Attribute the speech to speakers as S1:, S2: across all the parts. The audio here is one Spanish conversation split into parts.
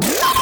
S1: Yeah!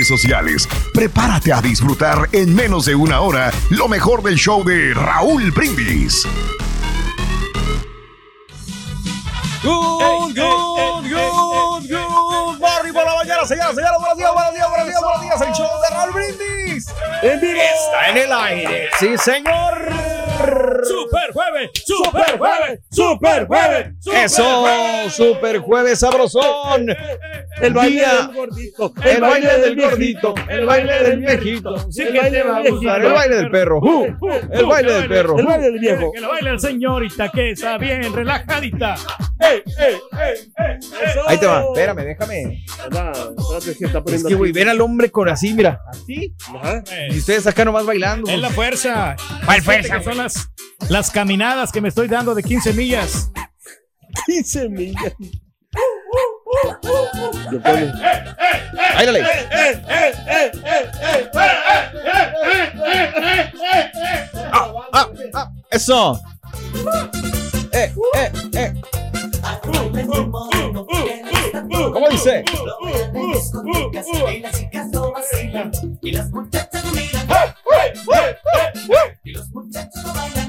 S2: sociales. Prepárate a disfrutar en menos de una hora lo mejor del show de Raúl Brindis.
S3: Good, good, good, good morning por la mañana, señoras, señores. Buenos días, buenos días, buenos días, buenos días. El show de Raúl Brindis. En vivo. Está en el aire. Sí, señor.
S4: Super jueves, super jueves, super jueves.
S3: Eso, super jueves sabrosón. El baile del gordito, el baile del gordito, el baile del viejito,
S4: Sí
S3: el
S4: que
S3: baile del
S4: gustar,
S3: viejito, el baile del perro, uh, el baile del perro,
S4: El
S3: uh.
S4: baile del viejo. Que lo baile el señorita, que está bien relajadita. ¡Ey, ey, ey.
S3: Ahí te va, espérame, déjame. Es que, güey, ver al hombre con así, mira, así, y ustedes acá nomás bailando.
S4: Es la fuerza.
S3: ¿Cuál fuerza,
S4: Son las, las caminadas que me estoy dando de 15 millas.
S5: 15 millas.
S3: Ándale. Ah, ah, ah, eso. Eh, eh, eh. ¿Cómo dice?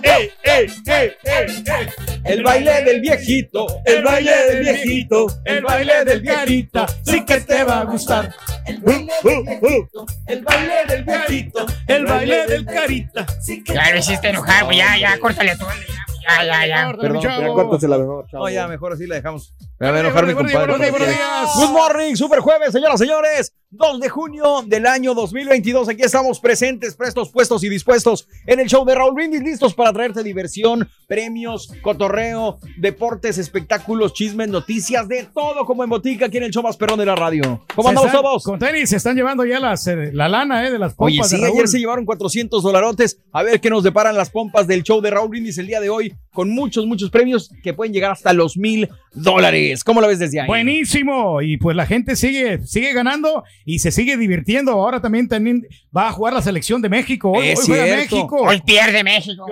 S4: ¡Ey, ey, ey, ey, ey!
S3: El baile del viejito, el baile del viejito, el baile del
S4: carita, sí que te va a gustar.
S3: el baile del viejito,
S4: El baile del carita.
S6: Ya lo hiciste enojar, güey. Ya, ya, córtale tú. Ya, ya, ya.
S3: Perdón,
S5: Ya córtasela mejor, chavo.
S3: No, ya, mejor así la dejamos. Me va a enojar mi
S4: Buenos días,
S3: compadre.
S4: buenos días.
S3: Good morning, super jueves, señoras y señores. 2 de junio del año 2022. Aquí estamos presentes, prestos, puestos y dispuestos en el show de Raúl Brindis, listos para traerte diversión, premios, cotorreo, deportes, espectáculos, chismes, noticias, de todo como en botica aquí en el show más perrón de la radio. ¿Cómo andamos
S4: están-
S3: todos?
S4: Con tenis se están llevando ya las, eh, la lana eh, de las pompas
S3: Oye, sí,
S4: de Raúl.
S3: ayer se llevaron 400 dolarotes. A ver qué nos deparan las pompas del show de Raúl Brindis el día de hoy, con muchos, muchos premios que pueden llegar hasta los mil dólares. ¿Cómo lo ves desde ahí?
S4: Buenísimo. Y pues la gente sigue, sigue ganando y se sigue divirtiendo. Ahora también, también va a jugar la selección de México. Hoy,
S3: Es
S4: hoy juega. México.
S6: Hoy pierde México.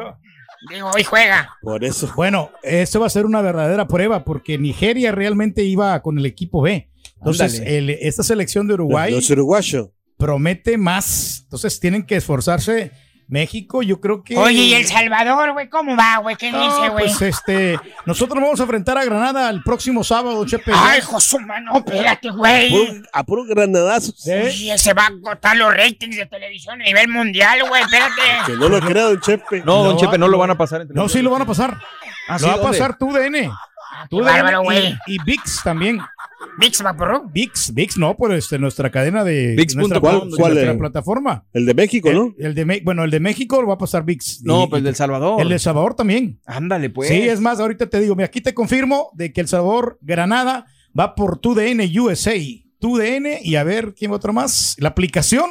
S6: Digo, hoy juega.
S5: Por eso.
S4: Bueno, esto va a ser una verdadera prueba porque Nigeria realmente iba con el equipo B. Entonces, el- esta selección de Uruguay
S5: Los uruguayos.
S4: promete más. Entonces, tienen que esforzarse. México, yo creo que.
S6: Oye, ¿y El Salvador, güey? ¿Cómo va, güey? ¿Qué
S4: No,
S6: dice, güey?
S4: pues este, nosotros vamos a enfrentar a Granada el próximo sábado, Chepe.
S6: Ay, Josuma, no, espérate, güey.
S5: Puro- a puro granadazos.
S4: ¿Eh?
S6: Oye, se va a agotar los ratings de televisión a nivel mundial, güey. Espérate.
S5: Que no lo crea, don Chepe.
S3: No, don Chepe, no lo van a pasar. entre
S4: No, sí lo van a pasar.
S3: Ah,
S4: lo
S3: sí,
S4: va a pasar tú, DN.
S6: Ah,
S4: Tú, DN
S6: bárbaro, güey.
S4: y, y VIX también.
S6: Mix Vaporru.
S4: VIX, VIX no, por este, nuestra cadena de
S3: VIX
S4: nuestra,
S5: ¿cuál es?
S4: plataforma.
S5: El de México, ¿no?
S4: El, el de bueno, el de México lo va a pasar VIX.
S3: No,
S4: Y-
S3: pues
S4: y-
S3: del Salvador.
S4: El de Salvador también.
S3: Ándale, pues.
S4: Sí, es más, ahorita te digo, mira, aquí te confirmo de que El Salvador Granada va por TUDN USA. TUDN y a ver quién otro más. La aplicación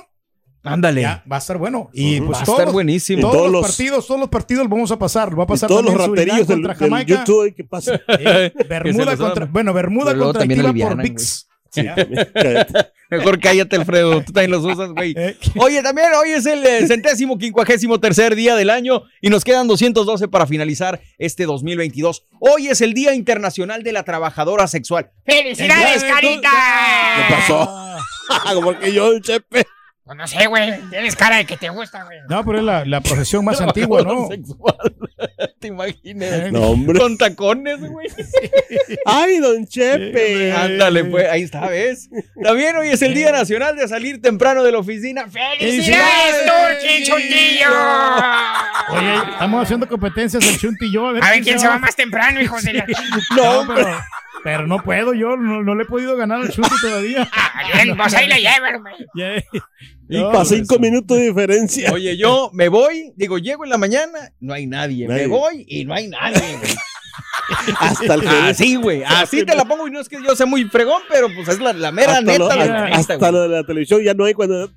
S3: Ándale.
S4: ya va a estar bueno. Y pues
S3: Va a
S4: todos,
S3: estar buenísimo.
S4: todos
S5: Todos
S4: los,
S5: los-
S4: partidos, todos los partidos los vamos a pasar. Va a pasar
S5: todos los raterillos del,
S4: contra
S5: del
S4: Jamaica.
S5: YouTube, ¿qué pasa?
S4: Eh, Bermuda contra, bueno, Bermuda
S3: Pero
S4: contra
S3: también
S4: Haití por VIX.
S5: Sí.
S3: Mejor cállate, Alfredo. Tú también los usas, güey.
S4: Eh,
S3: Oye, también hoy es el eh, centésimo quincuagésimo tercer día del año y nos quedan 212 para finalizar este 2022. Hoy es el Día Internacional de la Trabajadora Sexual.
S6: ¡Felicidades, carita!
S5: ¿Qué pasó? Como que yo, el chepe.
S6: Pues no sé, güey. Tienes cara de que te gusta, güey.
S4: No, pero es la, la profesión más antigua, ¿no?
S3: Sexual. Te imaginas.
S4: Eh,
S5: No, hombre.
S3: Con tacones, güey.
S5: Ay, don Chepe.
S3: Ándale, pues, ahí está, ¿ves? También hoy es el Día Nacional de salir temprano de la oficina.
S6: ¡Felicidades, Turqui Chuntillo!
S4: Oye, estamos haciendo competencias el Chunti y yo. A ver,
S6: A ver quién se va más temprano, hijos de la
S4: No, pero, pero no puedo, yo no, no le he podido ganar al Chunti todavía.
S6: Bien, pues ahí güey.
S4: Ya.
S5: Y para cinco minutos de diferencia.
S3: Oye, yo me voy, digo, llego en la mañana, no hay nadie. Me voy y no hay nadie, güey.
S5: Hasta el gerente.
S3: Así, güey. Así te la pongo y no es que yo sea muy fregón, pero pues es la, la mera
S5: Hasta,
S3: neta.
S5: lo,
S3: la
S5: hasta-
S3: neta,
S5: hasta
S3: güey.
S5: lo de la televisión ya no hay cuando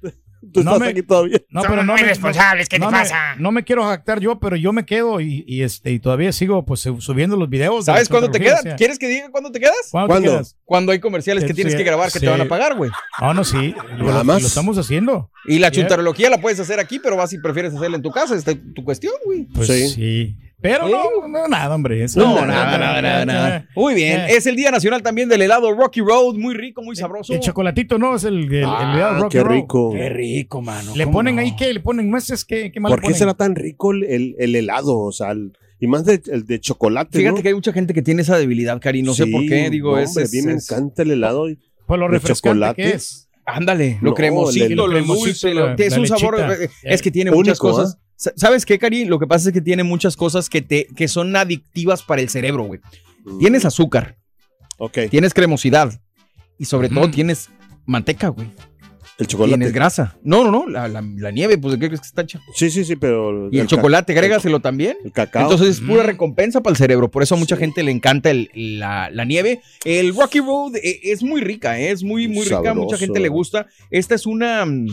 S5: tú
S4: No
S5: estás
S4: me-
S5: aquí todavía.
S4: No, pero no
S6: muy
S4: me,
S6: responsables, ¿qué
S4: no
S6: te
S4: me-
S6: pasa?
S4: no me quiero jactar yo, pero yo me quedo y, y, este, y todavía sigo pues subiendo los videos. de
S3: ¿Sabes cuándo te quedas?
S4: o sea.
S3: ¿Quieres que diga cuándo te quedas?
S4: ¿Cuándo,
S5: ¿Cuándo?
S4: te quedas?
S3: Cuando hay comerciales que
S4: Sí,
S3: tienes
S4: sí,
S3: que grabar que
S4: sí.
S3: te van a pagar, güey.
S4: No, no, sí. Lo,
S5: Nada más.
S4: lo estamos haciendo.
S3: Y la
S4: Yeah.
S3: chuntarología la puedes hacer aquí, pero vas si prefieres hacerla en tu casa. Es tu cuestión, güey.
S4: Pues
S5: Sí.
S4: Pero no, no, nada, hombre. eso-
S3: No, nada, nada, nada, nada. Muy bien.
S4: Eh.
S3: Es el Día Nacional también del helado Rocky Road. Muy rico, muy sabroso.
S4: El chocolatito no, es el, el, el
S5: Ah,
S4: helado Rocky
S5: qué
S4: Road.
S5: rico.
S3: Qué rico, mano.
S4: Le
S3: ¿Cómo
S4: ponen
S3: no?
S4: ahí, ¿qué? ¿Le ponen nueces? ¿Qué, qué le
S5: ¿Por qué será tan rico el, el- el helado? O sea, el- y más de, el de chocolate.
S3: Fíjate
S5: ¿no?
S3: que hay mucha gente que tiene esa debilidad, Cari. No sé por qué. Digo,
S5: no,
S3: es.
S5: hombre, a
S3: es-
S5: mí me
S3: es-
S5: encanta el helado.
S4: Por lo
S5: de
S4: refrescante
S5: chocolate.
S4: que es.
S3: Ándale, lo
S5: No,
S3: cremosito,
S5: el-
S3: lo
S4: el
S3: dulce, lo- que es
S4: la
S3: un sabor.
S4: lechita.
S3: Es que tiene muchas
S5: Único,
S3: cosas. Sa- ¿Sabes qué, Cari? Lo que pasa es que tiene muchas cosas que, te, que son adictivas para el cerebro, güey. Tienes azúcar,
S5: Ok,
S3: tienes cremosidad y sobre todo tienes manteca, güey.
S5: el chocolate.
S3: Tienes grasa. No, no, no, la, la- la nieve, pues ¿de qué crees que está hecha?
S5: Sí, sí, sí, pero.
S3: Y el, chocolate, agrégaselo también.
S5: El cacao.
S3: Entonces es pura
S4: Mm.
S3: recompensa para el cerebro. Por eso a mucha
S5: Sí.
S3: gente le encanta el- la, la nieve. El Rocky Road eh, es muy rica, eh, es muy, muy rica. Mucha gente le gusta. Esta es una mm,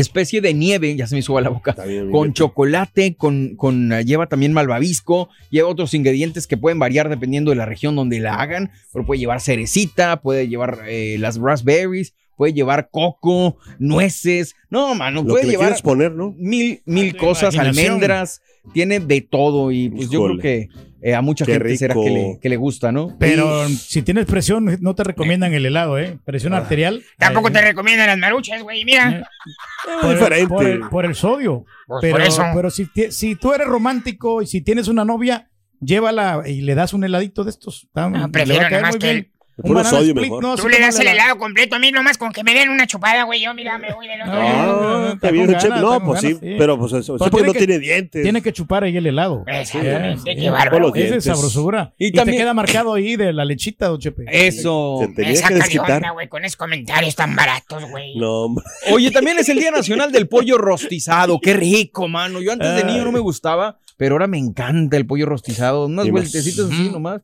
S3: especie de nieve, ya se me hizo a la boca.
S5: Bien,
S3: Con
S5: bien.
S3: chocolate, con, con eh, lleva también malvavisco, lleva otros ingredientes que pueden variar dependiendo de la región donde la hagan, pero puede llevar cerecita, puede llevar eh, las raspberries, puede llevar coco, nueces, no, mano,
S5: Lo
S3: puede
S5: que le
S3: llevar
S5: poner, ¿no?
S3: mil, mil
S4: tu
S3: cosas, almendras, tiene de todo y pues yo creo que eh, a mucha
S5: Qué
S3: gente será que le, que le gusta, ¿no?
S4: Pero si tienes presión, no te recomiendan el helado, ¿eh? Presión arterial.
S6: Tampoco
S4: eh,
S6: te recomiendan las maruchas, güey. Mira.
S4: eh,
S5: Es
S4: por, el,
S5: diferente.
S4: por el- por el sodio.
S6: Pues
S4: Pero,
S6: por eso.
S4: pero si, tú eres romántico y si tienes una novia, llévala y le das un heladito de estos. Está- le va a
S6: prefiero
S4: muy
S6: que
S5: el puro
S4: banana
S5: sodio
S4: split,
S5: mejor.
S4: no,
S6: Tú le das el
S4: la-
S6: helado completo a mí nomás con que me den una chupada, güey. Yo, mira, me voy del otro.
S4: No,
S6: lado.
S4: no, no,
S5: Ah,
S4: está
S5: bien, chef. No,
S4: con
S5: pues sí, pero pues eso,
S4: Pues
S5: sí, porque no
S4: tiene
S5: dientes.
S4: Tiene que chupar ahí el helado.
S6: Exactamente,
S4: Eh,
S6: qué bárbaro.
S4: Esa es sabrosura.
S3: Y
S4: Y,
S3: también-
S4: te queda marcado ahí de la lechita, don Chepe.
S3: Eso.
S6: Esa
S5: que desquitar.
S6: carionda, güey, con esos comentarios tan baratos, güey.
S5: No, hombre.
S3: Oye, también es el Día Nacional del Pollo Rostizado. Qué rico, mano. Yo antes de niño no me gustaba, pero ahora me encanta el pollo rostizado. Unas vueltecitas así nomás.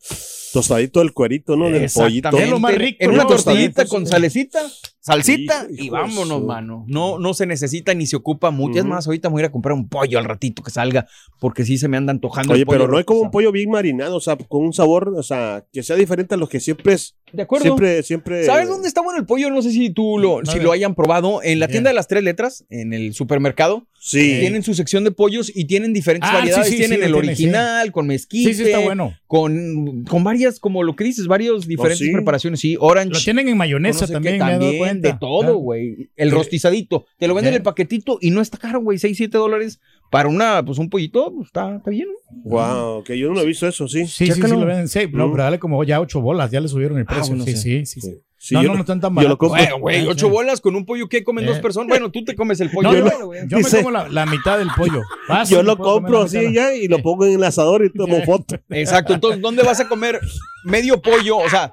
S5: Tostadito el cuerito, ¿no? Del pollito.
S4: Es lo más rico,
S3: En una
S4: ¿no?
S3: tortillita con salecita, salsita
S5: Hijo
S3: y vámonos, mano. No, no se necesita ni se ocupa mucho. Es
S5: Ujú.
S3: más, ahorita me voy a ir a comprar un pollo al ratito que salga, porque sí se me anda antojando.
S5: Oye,
S3: el pollo
S5: pero no hay como un pollo bien marinado, o sea, con un sabor, o sea, que sea diferente a los que siempre es.
S3: De acuerdo.
S5: Siempre, siempre.
S3: ¿Sabes dónde está bueno el pollo? No sé si tú lo, si lo hayan probado. En la tienda de las tres letras, en el supermercado,
S5: Sí.
S3: tienen su sección de pollos y tienen diferentes
S4: Ah, sí,
S3: variedades.
S4: sí,
S3: tienen
S4: sí,
S3: el
S4: lo tiene,
S3: original, con mezquite,
S4: Sí, sí, está bueno.
S3: con, con varias, como lo que dices, varios diferentes
S5: sí?
S3: preparaciones. Sí, orange.
S4: Lo tienen en mayonesa
S3: no sé qué,
S4: también, me he dado
S3: también,
S4: cuenta.
S3: de todo,
S4: Ah.
S3: güey. El rostizadito. Te lo venden
S4: Eh.
S3: el paquetito y no está caro, güey. 6, 7 dólares para una, pues un pollito, pues, está, está bien. ¿no?
S5: Wow, que yo no he visto eso, sí.
S4: Sí, sí, sí, lo venden. Sí, no,
S5: Mm.
S4: pero dale como ya ocho bolas, ya le subieron el
S3: Ah,
S4: precio.
S3: bueno,
S4: sí,
S3: sí.
S4: sí, sí, sí.
S5: Sí,
S4: no,
S5: yo
S4: no,
S5: lo-
S4: no están tan
S5: yo
S4: baratos.
S5: lo compro.
S3: Güey,
S4: Ah,
S3: ocho
S4: sí.
S3: bolas con un pollo que comen
S4: Eh.
S3: dos personas. Bueno, tú te comes el pollo.
S4: No, yo, yo me como la, la mitad del pollo.
S5: Yo lo compro así ya y lo pongo en el asador y tomo foto.
S3: Exacto. Entonces, ¿dónde vas a comer medio pollo, o sea,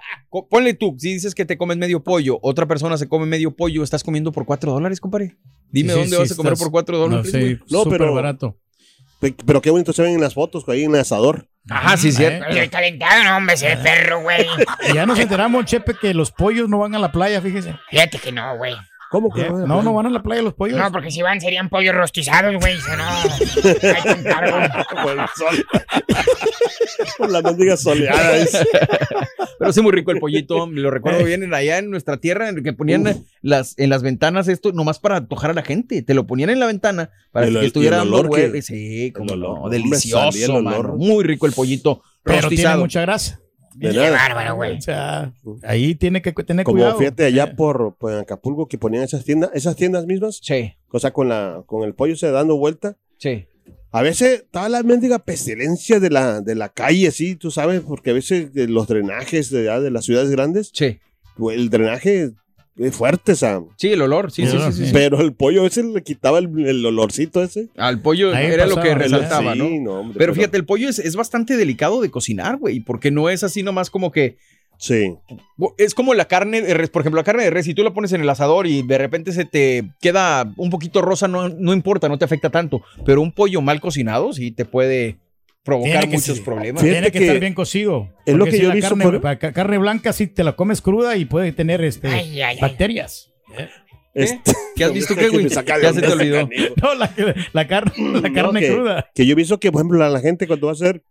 S3: ponle tú, si dices que te comes medio pollo, otra persona se come medio pollo, estás comiendo por cuatro dólares, compadre. Dime
S4: Sí,
S3: dónde
S4: sí,
S3: vas a comer
S4: estás-
S3: por cuatro dólares.
S4: No, sí?
S5: No,
S4: súper
S5: pero-
S4: barato.
S5: Pe- Pero qué bonito se ven en las fotos ahí en el asador.
S3: Ajá, sí,
S4: Eh,
S3: cierto.
S6: El calentado, no, hombre, ese perro, güey.
S4: Y ya nos enteramos, Chepe, que los pollos no van a la playa, fíjese.
S6: Fíjate que no, güey.
S5: ¿Cómo que?
S4: Eh, No, no van a la playa los pollos.
S6: No, porque si van serían pollos rostizados, güey. Eso no. Hay que encargo.
S5: Por el sol. Por la mendiga soleada. es.
S3: Pero sí muy rico el pollito, me lo recuerdo bien en- allá en nuestra tierra, en que ponían las, en las ventanas esto nomás para antojar a la gente. Te lo ponían en la ventana para
S5: el-
S3: que estuviera
S5: el
S3: dando vuelta. Sí, como
S5: el
S3: no, delicioso,
S5: el
S3: mano.
S5: olor.
S3: Muy rico el pollito
S4: pero tiene
S3: rostizado.
S4: mucha grasa.
S5: De
S6: Qué
S5: nada.
S6: bárbaro, güey.
S4: O sea, ahí tiene que tener
S5: Como
S4: cuidado.
S5: fíjate allá
S4: Eh,
S5: por, por Acapulco que ponían esas tiendas, esas tiendas mismas,
S3: Sí,
S5: o sea, con la, con el pollo se dando vuelta.
S3: sí.
S5: A veces estaba la mendiga pestilencia de la, de la calle, sí, tú sabes, porque a veces de los drenajes de, de las ciudades grandes,
S3: Sí,
S5: pues, el drenaje es fuerte, o sea,
S3: sí, el olor, sí,
S4: El
S3: sí,
S4: olor,
S3: sí, sí,
S4: sí.
S5: pero el pollo ese le quitaba el, el olorcito ese.
S3: Al pollo
S4: Ahí
S3: era lo que resaltaba,
S5: Sí,
S3: ¿no?
S5: hombre,
S3: Pero fíjate, el pollo es, es bastante delicado de cocinar, güey, porque no es así nomás como que
S5: Sí,
S3: Es como la carne de res, por ejemplo, la carne de res, si tú la pones en el asador y de repente se te queda un poquito rosa, no, no importa, no te afecta tanto. Pero un pollo mal cocinado sí te puede provocar muchos problemas.
S5: Fíjate
S4: Tiene que,
S5: que
S4: estar bien cocido.
S5: es lo que
S4: si
S5: yo he visto
S4: carne,
S5: por-
S4: carne blanca si te la comes cruda y puede tener este
S6: Ay, ay, ay.
S4: bacterias.
S5: Este-
S3: ¿Qué has visto
S5: que
S3: qué, güey? Ya se te olvidó.
S4: No, la, la carne, la
S5: No,
S4: carne
S5: que-
S4: cruda.
S5: Que yo he visto que, por ejemplo, la, la gente cuando va a hacer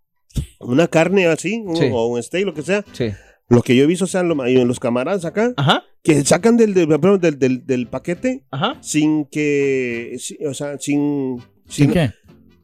S5: una carne así, un-
S3: Sí.
S5: o un steak, lo que sea,
S3: Sí.
S5: lo que yo he visto, o sea, los camaradas acá,
S3: Ajá,
S5: que sacan del, del, perdón, del, del- del paquete
S3: ajá.
S5: sin que, o sea, sin...
S4: ¿Sin
S5: sin-
S4: qué?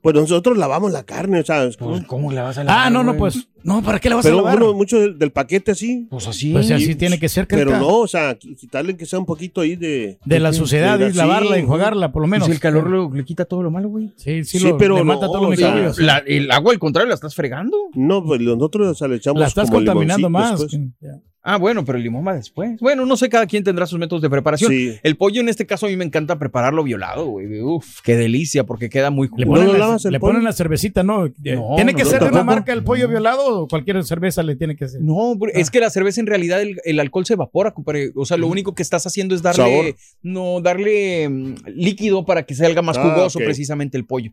S5: Pues nosotros lavamos la carne, o sea,
S3: Pues, ¿cómo la vas a lavar?
S4: Ah, no, no, pues, no, ¿para qué la vas
S5: pero
S4: a lavar?
S5: uno, mucho del, del paquete así,
S3: Pues así.
S4: Pues así tiene que ser,
S5: pero no, o sea, qui- quitarle que sea un poquito ahí de...
S4: De la suciedad,
S5: de-
S4: y lavarla,
S5: sí,
S4: enjuagarla, por lo
S3: Pues
S4: menos.
S3: el calor lo- le quita todo lo malo, güey.
S4: Sí, sí,
S5: Sí,
S4: lo-
S5: pero
S4: le
S5: no,
S4: mata todos los
S5: sea.
S3: La- el agua, al contrario, la estás fregando.
S5: No, pues nosotros o sea, le echamos
S4: La estás
S5: como
S4: contaminando más.
S5: después.
S4: Ya.
S3: Ah, bueno, pero el limón va después. Bueno, no sé, cada quien tendrá sus métodos de preparación.
S5: Sí.
S3: El pollo en este caso a mí me encanta prepararlo violado, güey. Uf, qué delicia, porque queda muy
S4: Le ponen, la,
S5: el
S4: le
S5: pollo?
S4: ponen la cervecita, ¿no? Eh,
S3: No,
S4: ¿Tiene
S3: no,
S4: que
S3: no,
S4: ser de una marca el pollo violado o cualquier cerveza le tiene que ser?
S3: No, bro, es que la cerveza en realidad el, el alcohol se evapora, compadre. O sea, lo único que estás haciendo es darle,
S5: Sabor.
S3: no, darle mm, líquido para que salga más
S5: Ah,
S3: jugoso precisamente el pollo.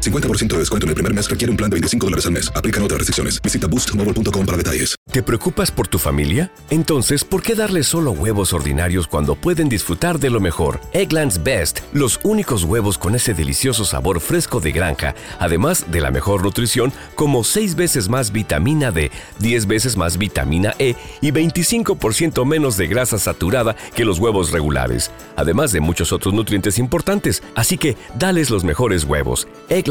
S7: 50% de descuento en el primer mes requiere un plan de 25 dólares al mes. Aplican otras restricciones. Visita boostmobile.com para detalles.
S8: ¿Te preocupas por tu familia? Entonces, ¿por qué darles solo huevos ordinarios cuando pueden disfrutar de lo mejor? Eggland's Best, los únicos huevos con ese delicioso sabor fresco de granja, además de la mejor nutrición, como 6 veces más vitamina D, 10 veces más vitamina E y 25% menos de grasa saturada que los huevos regulares, además de muchos otros nutrientes importantes. Así que, dales los mejores huevos. Eggland's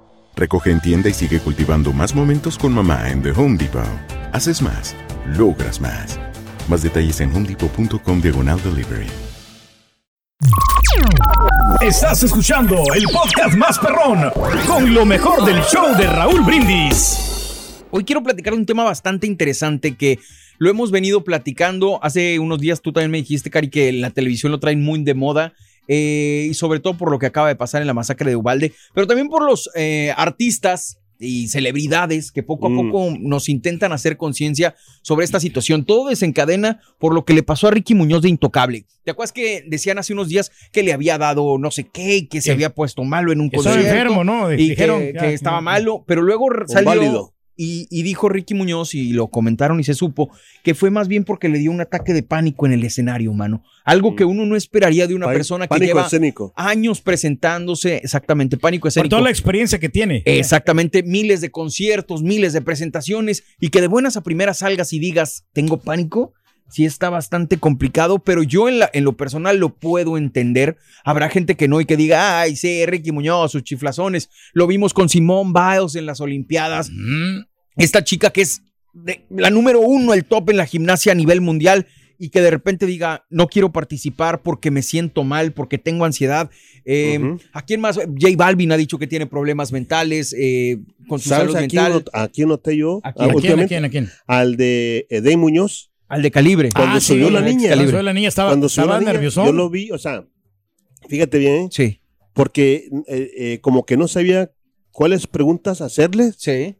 S9: Recoge en tienda y sigue cultivando más momentos con mamá en The Home Depot. Haces más, logras más. Más detalles en homedepot.com diagonal delivery.
S10: Estás escuchando el podcast más perrón con lo mejor del show de Raúl Brindis.
S3: Hoy quiero platicar de un tema bastante interesante que lo hemos venido platicando. Hace unos días tú también me dijiste, Cari, que la televisión lo traen muy de moda. Eh, y sobre todo por lo que acaba de pasar en la masacre de Ubalde, pero también por los eh, artistas y celebridades que poco a
S5: Mm.
S3: poco nos intentan hacer conciencia sobre esta situación. Todo desencadena por lo que le pasó a Ricky Muñoz de Intocable. ¿Te acuerdas que decían hace unos días que le había dado no sé qué, y que se
S4: Que-
S3: había puesto malo en un
S4: que estaba
S3: concierto?
S4: enfermo, ¿no?
S3: Y
S4: Dijeron,
S3: que,
S4: ya,
S3: que estaba
S4: no.
S3: malo, pero luego salió. Y, y dijo Ricky Muñoz, y lo comentaron y se supo, que fue más bien porque le dio un ataque de pánico en el escenario, mano. Algo que uno no esperaría de una persona que lleva
S5: escénico.
S3: años presentándose, exactamente, pánico
S4: Por
S3: escénico.
S4: toda la experiencia que tiene.
S3: Exactamente, miles de conciertos, miles de presentaciones y que de buenas a primeras salgas y digas, tengo pánico, sí está bastante complicado, pero yo en, la- en lo personal lo puedo entender. Habrá gente que no y que diga, ay, sí, Ricky Muñoz, sus chiflazones. Lo vimos con Simone Biles en las Olimpiadas. Esta chica que es de- la número uno, el top en la gimnasia a nivel mundial y que de repente diga, no quiero participar porque me siento mal, porque tengo ansiedad. Eh, ¿A quién más? J Balvin ha dicho que tiene problemas mentales eh, con su
S5: ¿Sabes
S3: salud
S5: a quién,
S3: mental.
S5: not- a quién noté yo?
S3: ¿A
S5: Ah,
S3: quién? ¿A quién,
S4: a quién, a quién?
S5: Al de Edey Muñoz.
S3: Al de calibre.
S5: Cuando
S4: Ah,
S5: subió
S4: sí,
S5: la niña.
S4: Cuando subió la niña estaba-
S5: Cuando
S4: nerviosón.
S5: Yo lo vi, o sea, fíjate bien.
S3: Sí.
S5: Porque eh, eh, como que no sabía cuáles preguntas hacerle.
S3: Sí.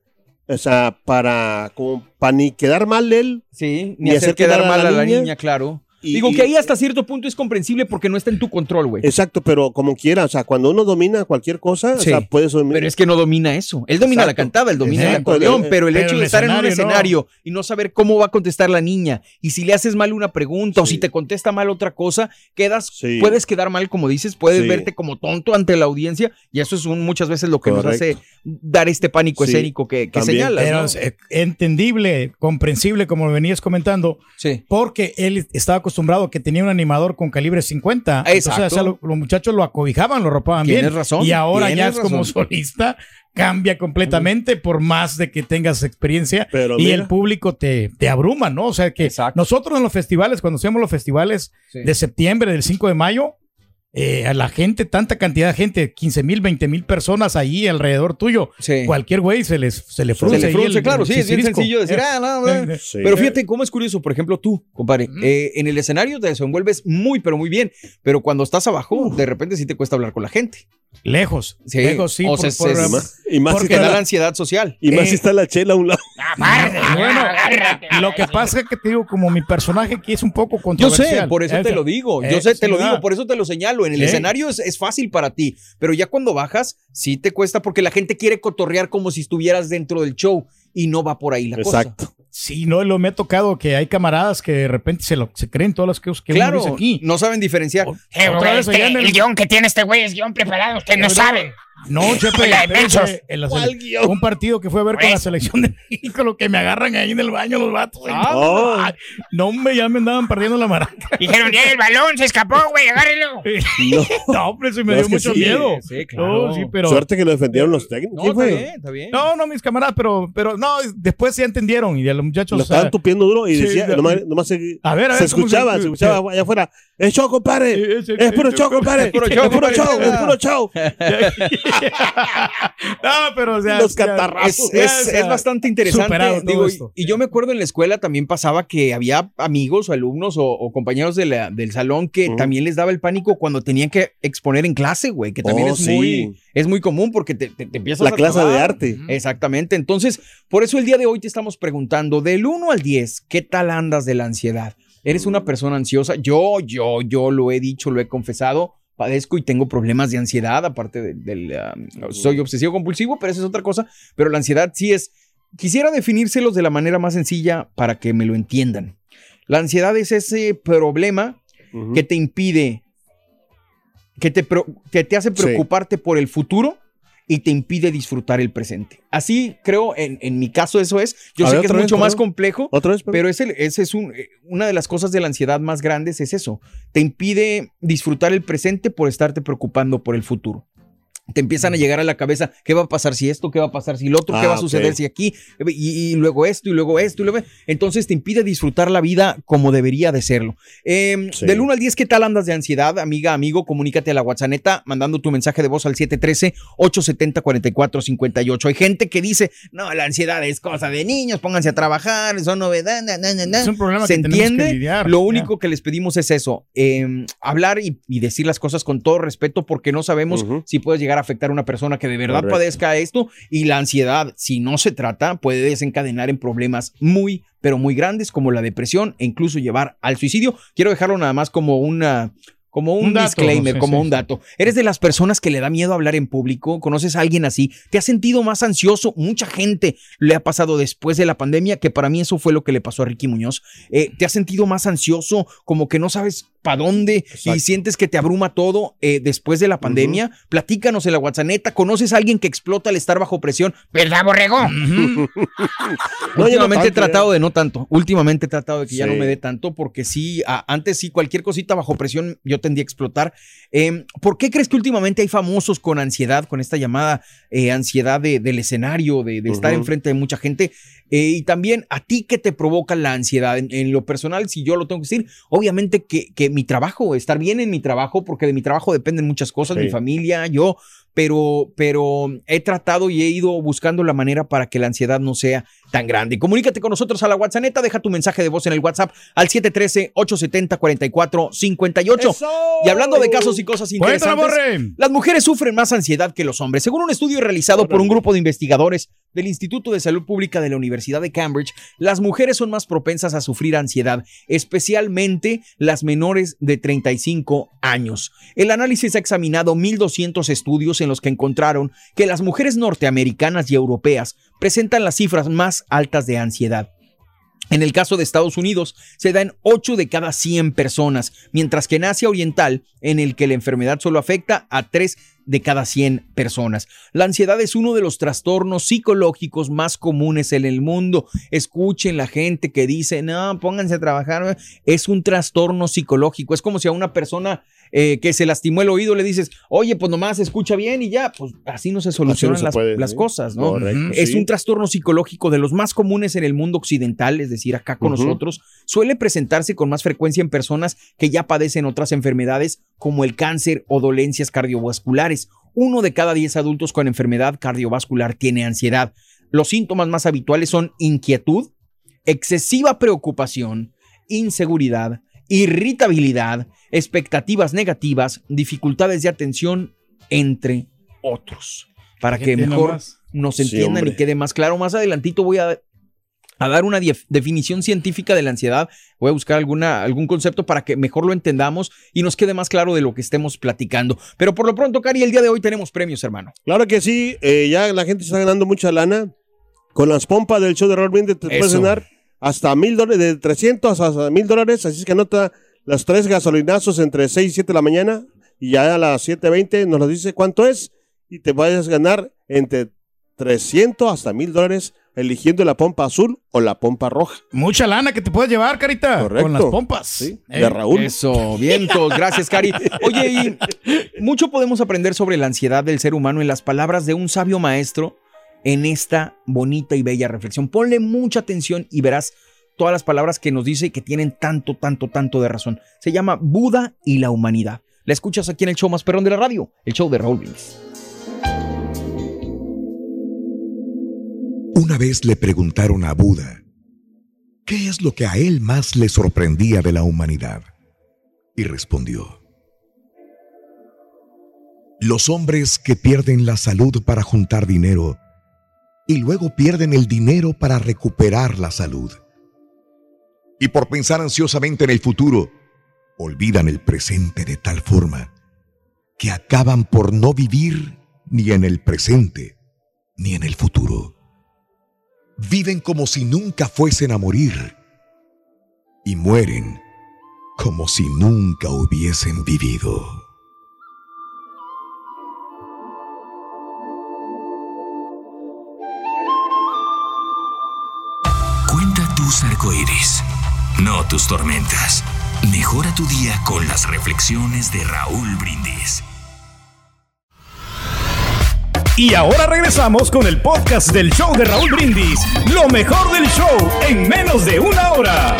S5: O sea, para, como, para ni quedar mal él.
S3: Sí, ni, hacer quedar mal a la niña, claro.
S5: Y-
S3: Digo
S5: y-
S3: que ahí hasta cierto punto es comprensible porque no está en tu control, güey.
S5: Exacto, pero como quiera, o sea, cuando uno domina cualquier cosa,
S3: Sí.
S5: o sea, puedes
S3: Pero es que no domina eso. Él domina la cantada, él domina el acordeón,
S5: Eh,
S3: pero el
S5: pero
S3: hecho
S5: el
S3: de estar en un
S5: escenario, no.
S3: y no saber cómo va a contestar la niña, y si le haces mal una pregunta o si te contesta mal otra cosa, quedas,
S5: Sí.
S3: puedes quedar mal, como dices, puedes
S5: Sí.
S3: verte como tonto ante la audiencia, y eso es un- muchas veces lo que nos hace dar este pánico
S4: Sí,
S3: escénico que, que señalas.
S4: Pero
S3: ¿no?
S4: es eh, entendible, comprensible, como venías comentando.
S3: Sí.
S4: Porque él estaba acostumbrado a que tenía un animador con calibre 50. Entonces,
S3: Exacto.
S4: o sea, lo- los muchachos lo acobijaban, lo ropaban bien.
S3: Tienes razón,
S4: Y ahora ya es como solista, cambia completamente por más de que tengas experiencia.
S5: Pero
S4: y
S5: mira.
S4: el público te, te abruma, ¿no? O sea que nosotros en los festivales, cuando hacemos los festivales
S3: Sí.
S4: de septiembre, del 5 de mayo, eh, a la gente, tanta cantidad de gente, 15 mil, 20 mil personas ahí alrededor tuyo, cualquier güey se, les, se le frunce.
S3: Se le frunce,
S4: el-
S3: claro,
S4: el
S3: sí, es bien sencillo decir,
S4: Eh,
S3: ah, no, no.
S4: eh,
S3: Pero fíjate cómo es curioso, por ejemplo, tú, compadre, eh, en el escenario te desenvuelves muy, pero muy bien, pero cuando estás abajo, de repente sí te cuesta hablar con la gente.
S4: Lejos,
S3: Sí,
S4: lejos, sí.
S3: o
S4: por-
S3: sea,
S4: por-
S3: se-
S5: y más
S3: porque
S5: si está
S3: da
S5: la-
S3: la ansiedad social.
S5: Y más
S4: Eh,
S5: si está la chela a un lado.
S4: Bueno, lo que pasa es que te digo, como mi personaje aquí es un poco
S3: Yo
S4: controversial.
S3: sé, por eso te lo digo. Yo
S4: Eh,
S3: sé, te
S4: sí,
S3: lo digo, por eso te lo señalo. En el
S4: Sí.
S3: escenario es, es fácil para ti, pero ya cuando bajas, sí te cuesta porque la gente quiere cotorrear como si estuvieras dentro del show y no va por ahí la cosa.
S4: Sí, no, lo me ha tocado que hay camaradas que de repente se, lo, se creen todas las cosas que
S3: Claro,
S4: uno dice aquí.
S3: no saben diferenciar.
S6: Eh,
S4: Otra vez
S6: este, el...
S4: el-
S6: guion que tiene este güey es guion preparado. Ustedes no
S4: Pero-
S6: saben.
S4: No, chepe,
S6: de
S4: espérate,
S6: mensos.
S4: en la un partido que fue a ver con la selección de México, lo que me agarran ahí en el baño los vatos.
S6: Ah.
S4: No, hombre, ya me andaban perdiendo la maraca.
S6: Dijeron, ya el balón se escapó, güey, agárrelo.
S4: No, hombre, sí me
S5: No,
S4: dio
S5: es
S4: mucho
S5: sí.
S4: miedo.
S5: Sí,
S4: claro. No, sí, pero...
S5: Suerte que lo defendieron los técnicos.
S4: No,
S5: ¿Quién
S4: está bien, está bien. No, no, mis camaradas, pero, pero no, después ya entendieron y a los muchachos.
S5: Lo
S4: o sea,
S5: estaban tupiendo duro y
S4: sí,
S5: decía, nomás, nomás se,
S4: A ver, a
S5: se
S4: ver, ¿cómo
S5: escuchaba,
S4: se-
S5: se escuchaba allá afuera. Es show, compadre. Es, puro
S4: es-
S5: show, compadre.
S4: es puro
S5: Es
S4: show,
S5: puro
S4: compadre.
S5: show, es puro show.
S4: No, pero o sea,
S5: Los catarrazos.
S3: Es, es-
S4: o sea,
S3: es bastante interesante. digo, y-
S4: esto.
S3: y, yo me acuerdo en la escuela también pasaba que había amigos o alumnos o, o compañeros de la- del salón que también les daba el pánico cuando tenían que exponer en clase, güey, que también
S5: Oh,
S3: es,
S5: sí.
S3: muy, es muy común porque te, te- te empiezas
S5: La
S3: a
S5: clase de arte.
S3: Exactamente. Entonces, por eso el día de hoy te estamos preguntando, del 1 al 10, ¿qué tal andas de la ansiedad? ¿Eres una persona ansiosa? Yo, yo, yo lo he dicho, lo he confesado. Padezco y tengo problemas de ansiedad, aparte de- del... um, soy obsesivo compulsivo, pero eso es otra cosa. Pero la ansiedad sí es... Quisiera definírselos de la manera más sencilla para que me lo entiendan. La ansiedad es ese problema que te impide, que te, que te hace
S5: Sí.
S3: preocuparte por el futuro y te impide disfrutar el presente. Así creo, en, en mi caso eso es. Yo
S5: A
S3: sé
S5: ver,
S3: que es
S5: vez,
S3: mucho más complejo,
S5: Otra vez,
S3: pero ese, ese es un, eh, una de las cosas de la ansiedad más grandes, es eso. Te impide disfrutar el presente por estarte preocupando por el futuro. Te empiezan a llegar a la cabeza, ¿qué va a pasar si esto? ¿Qué va a pasar si lo otro? ¿Qué
S5: Ah,
S3: va a suceder si aquí? Y, y luego esto, y luego esto, y luego... Entonces te impide disfrutar la vida como debería de serlo. Eh,
S5: Sí.
S3: Del 1 al 10, ¿qué tal andas de ansiedad? Amiga, amigo, comunícate a la WhatsApp, mandando tu mensaje de voz al 713-870-4458. Hay gente que dice, no, la ansiedad es cosa de niños, pónganse a trabajar, son novedad, na, na, na, na".
S4: Es un problema
S3: ¿Se
S4: que que
S3: entiende?
S4: lidiar,
S3: Lo
S4: ya.
S3: único que les pedimos es eso, eh, hablar y, y decir las cosas con todo respeto porque no sabemos si puede llegar a afectar a una persona que de verdad
S5: Correcto.
S3: padezca esto y la ansiedad, si no se trata, puede desencadenar en problemas muy, pero muy grandes como la depresión e incluso llevar al suicidio. Quiero dejarlo nada más como una como un,
S4: Un dato,
S3: disclaimer,
S4: sí,
S3: como
S4: sí,
S3: un
S4: sí.
S3: dato. ¿Eres de las personas que le da miedo hablar en público? ¿Conoces a alguien así? ¿Te has sentido más ansioso? Mucha gente le ha pasado después de la pandemia, que para mí eso fue lo que le pasó a Ricky Muñoz. Eh, ¿Te has sentido más ansioso? Como que no sabes para dónde y sientes que te abruma todo eh, después de la pandemia. Platícanos en la WhatsApp. ¿Conoces a alguien que explota al estar bajo presión?
S6: ¿Verdad, borrego?
S5: No, ya no
S3: Últimamente he tratado
S5: ya.
S3: de no tanto. Últimamente he tratado de que ya no me dé tanto, porque sí, a- antes sí, cualquier cosita bajo presión yo tendía a explotar. Eh, ¿Por qué crees que últimamente hay famosos con ansiedad, con esta llamada eh, ansiedad de- del escenario, de, de estar enfrente de mucha gente? Eh, y también a ti, ¿qué te provoca la ansiedad? En, en lo personal, si yo lo tengo que decir, obviamente que, que mi trabajo, estar bien en mi trabajo, porque de mi trabajo dependen muchas cosas,
S5: Sí.
S3: mi familia, yo, pero, pero he tratado y he ido buscando la manera para que la ansiedad no sea tan grande. Comunícate con nosotros a la WhatsApp, deja tu mensaje de voz en el WhatsApp al 713-870-4458. Y hablando de casos y cosas interesantes, las mujeres sufren más ansiedad que los hombres. Según un estudio realizado por un grupo de investigadores del Instituto de Salud Pública de la Universidad de Cambridge, las mujeres son más propensas a sufrir ansiedad, especialmente las menores de 35 años. El análisis ha examinado 1.200 estudios en los que encontraron que las mujeres norteamericanas y europeas presentan las cifras más altas de ansiedad. En el caso de Estados Unidos, se da en 8 de cada 100 personas, mientras que en Asia Oriental, en el que la enfermedad solo afecta a 3 de cada 100 personas. La ansiedad es uno de los trastornos psicológicos más comunes en el mundo. Escuchen la gente que dice, no, pónganse a trabajar. Es un trastorno psicológico. Es como si a una persona eh, que se lastimó el oído le dices, oye, pues nomás escucha bien y ya, pues así no se solucionan
S5: se
S3: las,
S5: puede,
S3: las
S5: sí.
S3: cosas, ¿no?
S5: Correcto,
S3: Es
S5: sí.
S3: un trastorno psicológico de los más comunes en el mundo occidental, es decir, acá con nosotros, suele presentarse con más frecuencia en personas que ya padecen otras enfermedades como el cáncer o dolencias cardiovasculares. Uno de cada diez adultos con enfermedad cardiovascular tiene ansiedad. Los síntomas más habituales son inquietud, excesiva preocupación, inseguridad, irritabilidad, expectativas negativas, dificultades de atención, entre otros. Para que mejor nos
S5: Sí,
S3: entiendan y quede más claro. Más adelantito voy a, a dar una def- definición científica de la ansiedad. Voy a buscar alguna, algún concepto para que mejor lo entendamos y nos quede más claro de lo que estemos platicando. Pero por lo pronto, Cari, el día de hoy tenemos premios, hermano.
S5: Claro que sí, eh, ya la gente está ganando mucha lana. Con las pompas del show de Brindis te puedes
S3: Eso.
S5: ganar hasta mil dólares, de 300 hasta mil dólares. Así es que anota los tres gasolinazos entre 6 y 7 de la mañana. Y ya a las 7.20 nos lo dice cuánto es. Y te puedes ganar entre 300 hasta mil dólares eligiendo la pompa azul o la pompa roja.
S4: Mucha lana que te puedes llevar, carita.
S5: Correcto.
S4: Con las pompas.
S5: Sí,
S4: Eh,
S5: de Raúl.
S3: Eso, vientos, gracias, Cari. Oye, y mucho podemos aprender sobre la ansiedad del ser humano en las palabras de un sabio maestro en esta bonita y bella reflexión. Ponle mucha atención y verás todas las palabras que nos dice que tienen tanto, tanto, tanto de razón. Se llama Buda y la humanidad. La escuchas aquí en el show más perrón de la radio, el show de Raúl Brindis.
S11: Una vez le preguntaron a Buda, ¿qué es lo que a él más le sorprendía de la humanidad? Y respondió, los hombres que pierden la salud para juntar dinero y luego pierden el dinero para recuperar la salud. Y por pensar ansiosamente en el futuro, olvidan el presente de tal forma que acaban por no vivir ni en el presente ni en el futuro viven como si nunca fuesen a morir y mueren como si nunca hubiesen vivido.
S12: Tus tormentas. Mejora tu día con las reflexiones de Raúl Brindis.
S10: Y ahora regresamos con el podcast del show de Raúl Brindis. Lo mejor del show en menos de una hora.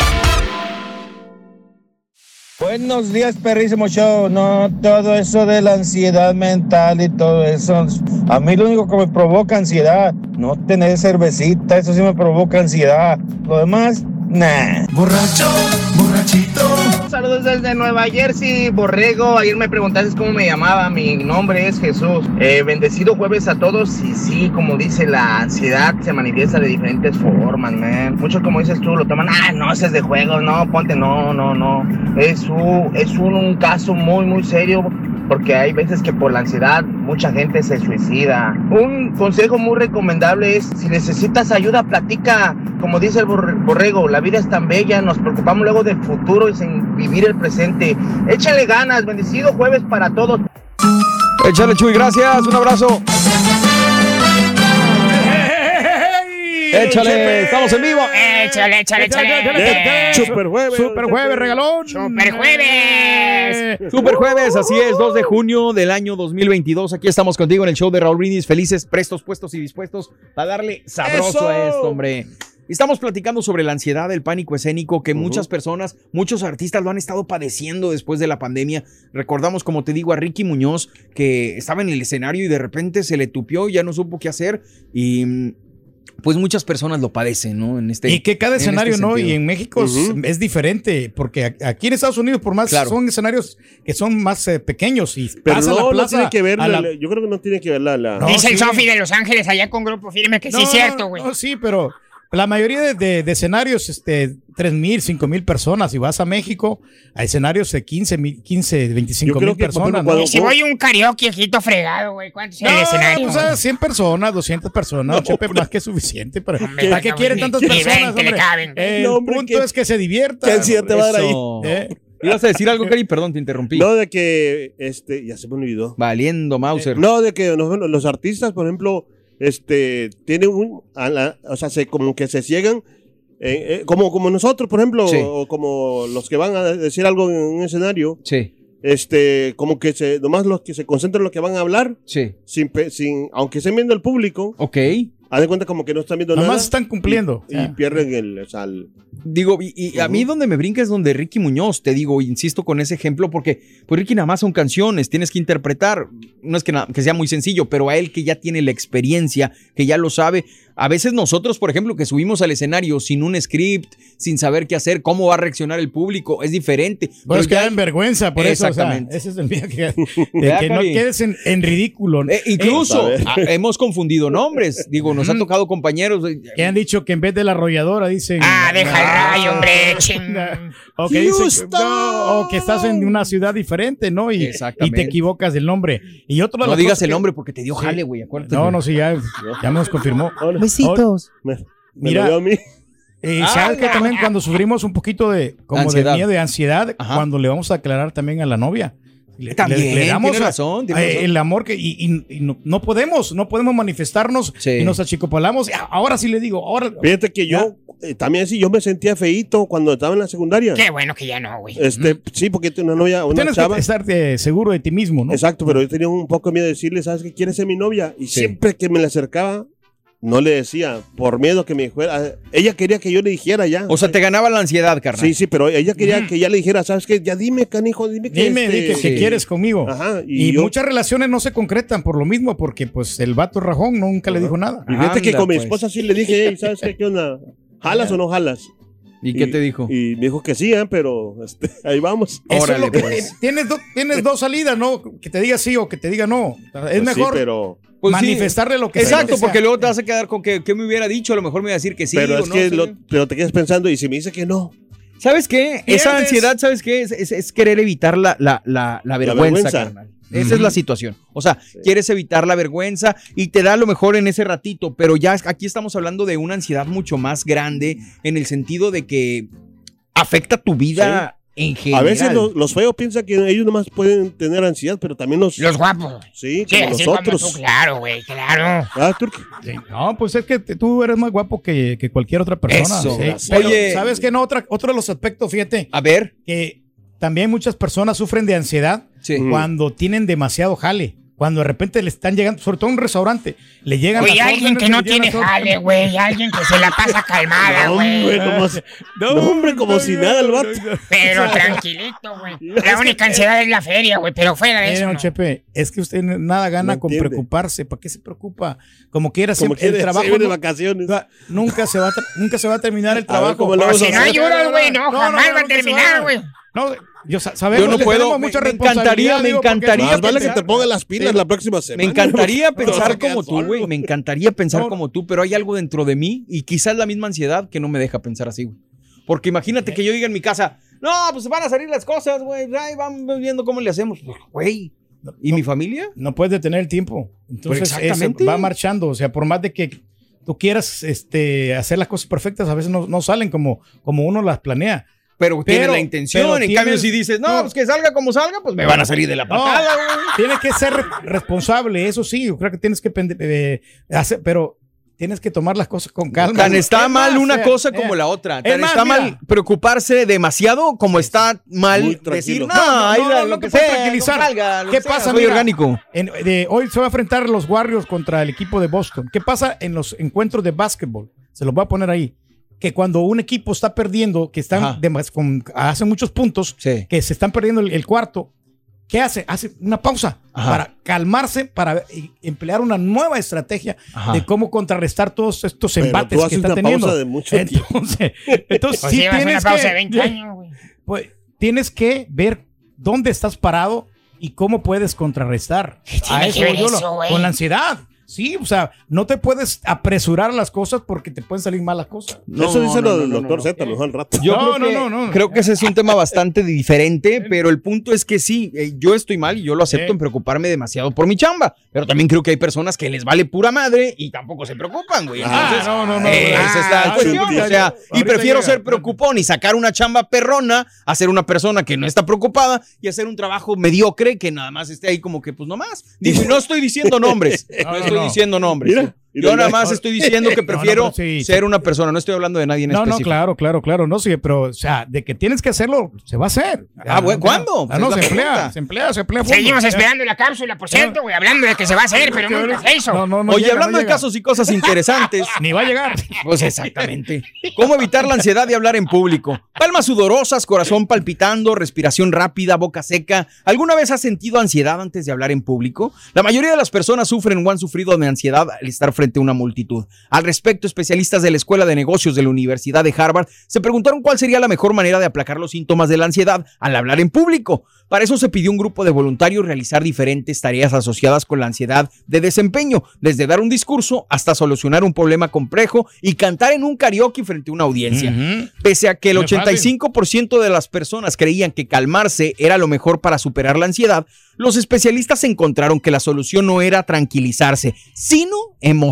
S13: Buenos días, perrísimo show. No, todo eso de la ansiedad mental y todo eso. A mí lo único que me provoca ansiedad, no tener cervecita, eso sí me provoca ansiedad. Lo demás, nah.
S1: Borracho, borrachito,
S14: saludos desde Nueva Jersey, Borrego. Ayer me preguntaste cómo me llamaba. Mi nombre es Jesús. Eh, bendecido jueves a todos. Y sí, como dice, la ansiedad se manifiesta de diferentes formas, man. Muchos, como dices tú, lo toman, ah, no, ese es de juego, no, ponte, no, no, no. Es un, es un, un caso muy, muy serio porque hay veces que por la ansiedad mucha gente se suicida. Un consejo muy recomendable es, si necesitas ayuda, platica. Como dice el borre- borrego, la vida es tan bella, nos preocupamos luego del futuro y sin vivir el presente. Échale ganas, bendecido jueves para todos.
S3: Échale, Chuy, gracias. Un abrazo. Échale, estamos en vivo.
S6: Échale, échale, échale.
S5: Super jueves.
S4: Super jueves, regalón.
S6: Super jueves.
S3: Super jueves, así es, 2 de junio del año 2022. Aquí estamos contigo en el show de Raúl Brindis, felices, prestos, puestos y dispuestos a darle sabroso
S4: ¡Eso!
S3: a esto, hombre. Estamos platicando sobre la ansiedad, el pánico escénico que muchas personas, muchos artistas lo han estado padeciendo después de la pandemia. Recordamos, como te digo, a Ricky Muñoz que estaba en el escenario y de repente se le tupió, ya no supo qué hacer y mm, pues muchas personas lo padecen, ¿no? En este
S4: Y que cada
S3: este
S4: escenario, ¿no?
S3: sentido.
S4: Y en México es- diferente, porque aquí en Estados Unidos, por más
S3: Claro.
S4: son escenarios que son más eh, pequeños y
S5: Pero
S4: pasa
S5: no,
S4: la
S5: no
S4: plaza
S5: tiene que ver,
S4: a la-
S5: la- yo creo que no tiene que ver la... la-
S4: No,
S6: Dice el. Sofi de Los Ángeles allá con Grupo Firme que sí es cierto, güey.
S4: no, sí, pero la mayoría de, de- de escenarios, este, 3 mil, 5 mil personas. Y vas a México, a escenarios de 15 mil, 15, 25 mil personas. ¿no?
S6: Y si voy a un karaoke, ojito fregado, güey. ¿Cuántos el escenario?
S4: O sea, 100 personas, 200 personas, Chepe, más que suficiente. Para,
S6: Hombre,
S4: ¿Para qué
S6: no,
S4: quieren tantas personas?
S6: 20 le
S4: hombre?
S6: caben.
S4: El
S5: No, hombre,
S4: punto
S5: ¿qué-
S4: es que se divierta.
S5: qué ansiedad te va a dar ahí?
S4: ¿Eh?
S3: ¿Ibas a decir algo, Cari? Perdón, te interrumpí.
S5: No, de que, este, ya se me olvidó.
S3: Valiendo, Mauser.
S5: No, de que los, los artistas, por ejemplo, este, tienen un, a la- o sea, se, como que se ciegan, eh, eh, como, como nosotros, por ejemplo,
S3: Sí.
S5: o como los que van a decir algo en un escenario,
S3: Sí,
S5: este, como que se, nomás los que se concentran en lo que van a hablar,
S3: sí.
S5: sin, sin, aunque estén viendo el público,
S3: Ok.
S5: Haz de cuenta como que no están viendo
S4: Nomás
S5: nada.
S4: están cumpliendo.
S5: Y, y
S4: Ah.
S5: pierden el, o sea, el-
S3: Digo, y, y a mí donde me brinca es donde Ricky Muñoz, te digo, insisto con ese ejemplo, porque pues Ricky nada más son canciones, tienes que interpretar, no es que sea muy sencillo, pero a él que ya tiene la experiencia, que ya lo sabe, a veces nosotros, por ejemplo, que subimos al escenario sin un script, sin saber qué hacer, cómo va a reaccionar el público, es diferente.
S4: Pues
S3: Pero
S4: queda
S3: ya-
S4: en vergüenza, por eso. o sea,
S3: Exactamente.
S4: ese es el miedo que, de
S3: ¿Verdad,
S4: que no quedes en, en ridículo.
S3: Eh, incluso
S4: Eh,
S3: ah, hemos confundido nombres, digo, nos han tocado compañeros. eh,
S4: que han dicho que en vez de la arrolladora dicen.
S6: Ah, deja el rayo, hombre. ching.
S4: O que, dicen que-
S6: Houston.
S4: no, o que estás en una ciudad diferente, ¿no? Y, y
S3: Exactamente.
S4: te equivocas del nombre. Y otro
S3: No digas el
S4: que-
S3: nombre porque te dio jale, güey, acuérdate.
S4: No, no, sí, ya, ya nos confirmó.
S3: Besitos.
S5: me, me
S4: Mira,
S5: lo a mí.
S3: Ah,
S4: sabes que
S3: la-
S4: también cuando sufrimos un poquito de como
S3: Ansiedad.
S4: de miedo, de ansiedad,
S3: Ajá.
S4: cuando le vamos a aclarar también a la novia. Le,
S3: También, tiene
S4: a-
S3: razón, tiene
S4: a-
S3: razón.
S4: el amor que y, y- y no, no podemos, no podemos manifestarnos
S3: Sí.
S4: y nos achicopalamos. Y Ahora sí le digo, ahora
S5: Fíjate que yo, eh, también sí, yo me sentía feíto cuando estaba en la secundaria.
S6: Qué bueno que ya no, güey.
S5: Este, sí, porque tengo una novia, una
S4: tienes
S5: chava.
S4: que estar eh, seguro de ti mismo, ¿no?
S5: Exacto, pero yo tenía un poco de miedo de decirle, ¿sabes qué quieres ser mi novia? Y
S3: Sí.
S5: siempre que me le acercaba, no le decía, por miedo que me dijera. Ella quería que yo le dijera ya.
S3: O sea, te ganaba la ansiedad, carnal.
S5: sí, sí, pero ella quería que ya le dijera, ¿sabes qué? Ya dime, canijo, dime que.
S4: Dime,
S5: este-
S4: di que, que
S3: Sí.
S4: quieres conmigo.
S5: Ajá,
S4: y
S5: y, yo.
S4: muchas relaciones no se concretan por lo mismo, porque pues el vato rajón nunca le dijo nada.
S5: Y fíjate que con mi
S3: pues.
S5: esposa sí le dije, "Ey, ¿sabes qué? ¿Qué onda? ¿Jalas o no jalas?
S3: ¿Y qué te dijo?
S5: Y me dijo que sí, ¿eh? pero este, ahí vamos.
S4: Eso
S3: Órale,
S4: es lo que
S3: pues.
S4: tienes, do- tienes dos salidas, ¿no? Que te diga sí o que te diga no. Es
S5: Pues sí,
S4: mejor
S5: pero
S3: Pues sí.
S4: manifestarle lo que
S3: Exacto, porque luego te vas a quedar con que, que me hubiera dicho, a lo mejor me iba a decir que sí.
S5: pero es
S3: no,
S5: que
S3: sí.
S5: lo- pero te quedas pensando, y si me dice que no,
S3: ¿Sabes qué? Esa ansiedad, ¿sabes qué? Es, es- es querer evitar la, la, la, la vergüenza, carnal. Esa es la situación. O sea, quieres evitar la vergüenza y te da lo mejor en ese ratito, pero ya aquí estamos hablando de una ansiedad mucho más grande en el sentido de que afecta tu vida en general.
S5: a veces los, los feos piensan que ellos nomás pueden tener ansiedad, pero también los.
S6: Los guapos.
S5: sí,
S6: Sí,
S5: como
S6: así
S5: los
S6: como tú,
S5: otros.
S6: claro, güey, claro.
S5: Ah.
S4: Sí, No, pues es que tú eres más guapo que, que cualquier otra persona.
S3: Eso,
S4: Sí. Pero,
S3: Oye.
S4: ¿sabes qué? No, otra, otro de los aspectos, fíjate,
S3: A ver.
S4: que también muchas personas sufren de ansiedad
S3: Sí.
S4: cuando tienen demasiado jale. Cuando de repente le están llegando, sobre todo en un restaurante, le llegan
S6: Oye, alguien que no tiene jale, güey. Alguien que se la pasa calmada,
S5: No,
S6: güey.
S5: hombre, como si- no, hombre, como si nada el vato.
S6: Pero tranquilito, güey. La única ansiedad es la feria, güey. Pero fuera de eso. no.
S4: Chepe, es que usted nada gana
S5: No
S4: con
S5: entiende.
S4: preocuparse. ¿Para qué se preocupa? Como quiera,
S5: Como
S4: siempre el trabajo
S5: de vacaciones.
S4: va- nunca, se va a, nunca se va a terminar el
S5: A ver
S4: trabajo.
S5: vamos
S6: Si
S5: a
S6: no ayudas, güey, no, jamás
S4: no,
S6: va a terminar, güey.
S4: No, yo sa- sabemos
S3: Yo no puedo, me-
S4: mucha
S3: me encantaría, me encantaría
S5: Más vale que
S3: pensar-
S5: te las pilas
S3: Sí.
S5: la próxima semana.
S3: Me encantaría pensar como tú, güey. Me encantaría pensar como tú, pero hay algo dentro de mí y quizás la misma ansiedad que no me deja pensar así, güey. Porque imagínate que yo diga en mi casa, no, pues van a salir las cosas, güey. Vamos viendo cómo le hacemos. Pues, Güey. ¿Y mi familia?
S4: No puedes detener el tiempo. Entonces,
S3: Pues exactamente.
S4: va marchando. O sea, por más de que tú quieras este, hacer las cosas perfectas, a veces no, no salen como, como uno las planea.
S3: Pero tienes la intención.
S4: pero
S3: en cambio, si dices, no, pues que salga como salga, pues me van a salir de la
S4: No,
S3: patada, güey.
S4: Tienes que ser re- responsable, eso sí. Yo creo que tienes que eh, hacer, pero tienes que tomar las cosas con calma.
S3: Tan está
S4: Es
S3: mal
S4: más,
S3: una
S4: eh,
S3: cosa
S4: eh,
S3: como la otra.
S4: es
S3: Tan
S4: más,
S3: está
S4: mira.
S3: mal preocuparse demasiado como está mal decir, no,
S4: No, no,
S3: ahí
S4: no, no,
S3: lo
S4: no
S3: que sea,
S4: tranquilizar.
S3: no salga, lo
S4: ¿Qué
S3: sea,
S4: pasa?
S3: soy
S4: Mira,
S3: orgánico.
S4: en- de- hoy se va a enfrentar los Warriors contra el equipo de Boston. ¿Qué pasa en los encuentros de básquetbol? Se los voy a poner ahí. Que cuando un equipo está perdiendo, que están demas- con- hacen muchos puntos,
S3: Sí.
S4: que se están perdiendo el, el cuarto, ¿qué hace? Hace una pausa
S3: Ajá.
S4: para calmarse, para eh, emplear una nueva estrategia
S3: Ajá.
S4: de cómo contrarrestar todos estos
S5: Pero
S4: embates
S5: tú
S4: que está
S5: una
S4: teniendo.
S5: pausa de mucho tiempo.
S4: entonces, entonces
S6: Pues
S4: sí
S6: llevas una
S4: tienes
S6: pausa
S4: que,
S6: de 20 años, güey.
S4: pues, tienes que ver dónde estás parado y cómo puedes contrarrestar.
S6: tiene que ver
S4: yo lo-
S6: eso, güey?
S4: con la ansiedad. Sí, o sea, no te puedes apresurar las cosas porque te pueden salir mal las cosas.
S5: Eso dice
S3: no,
S5: lo
S3: no,
S5: del
S3: no,
S5: doctor
S3: no.
S5: Z, mejor al rato.
S3: Yo
S4: No,
S3: creo,
S4: no,
S3: que,
S4: no, no.
S3: creo que ese es un tema bastante diferente, pero el punto es que sí, eh, yo estoy mal y yo lo acepto en preocuparme demasiado por mi chamba, pero también creo que hay personas que les vale pura madre y tampoco se preocupan, güey.
S5: Ah,
S4: no, no, no.
S3: eh, esa es la
S4: Ah,
S3: cuestión, o sea, y prefiero
S4: llega.
S3: ser preocupón y sacar una chamba perrona a ser una persona que no está preocupada y hacer un trabajo mediocre que nada más esté ahí como que pues nomás. Digo, y no estoy diciendo nombres, no,
S4: No,
S3: estoy
S4: no.
S3: Diciendo nombres.
S5: Mira,
S3: yo nada más estoy diciendo que
S4: No, no,
S3: prefiero
S4: sí,
S3: ser una persona, no estoy hablando de nadie en
S4: No, no,
S3: específico.
S4: claro, claro, claro. No, sí, pero, o sea, de que tienes que hacerlo, se va a hacer.
S3: Ah, bueno, ¿cuándo?
S4: Ah, no, se emplea, se emplea, se emplea.
S6: Seguimos esperando la cápsula, por cierto, güey, hablando de que se va a hacer, pero nunca se hizo.
S4: No, no, no
S3: Oye,
S4: llega,
S3: hablando
S4: no
S3: de casos y cosas interesantes.
S4: Ni va a llegar.
S3: Pues exactamente. ¿Cómo evitar la ansiedad de hablar en público? Palmas sudorosas, corazón palpitando, respiración rápida, boca seca. ¿Alguna vez has sentido ansiedad antes de hablar en público? La mayoría de las personas sufren o han sufrido de ansiedad al estar frente a una multitud. Al respecto, especialistas de la Escuela de Negocios de la Universidad de Harvard se preguntaron cuál sería la mejor manera de aplacar los síntomas de la ansiedad al hablar en público. Para eso se pidió un grupo de voluntarios realizar diferentes tareas asociadas con la ansiedad de desempeño, desde dar un discurso hasta solucionar un problema complejo y cantar en un karaoke frente a una audiencia. Pese a que el
S4: No es fácil.
S3: 85% de las personas creían que calmarse era lo mejor para superar la ansiedad, los especialistas encontraron que la solución no era tranquilizarse, sino emocionarse.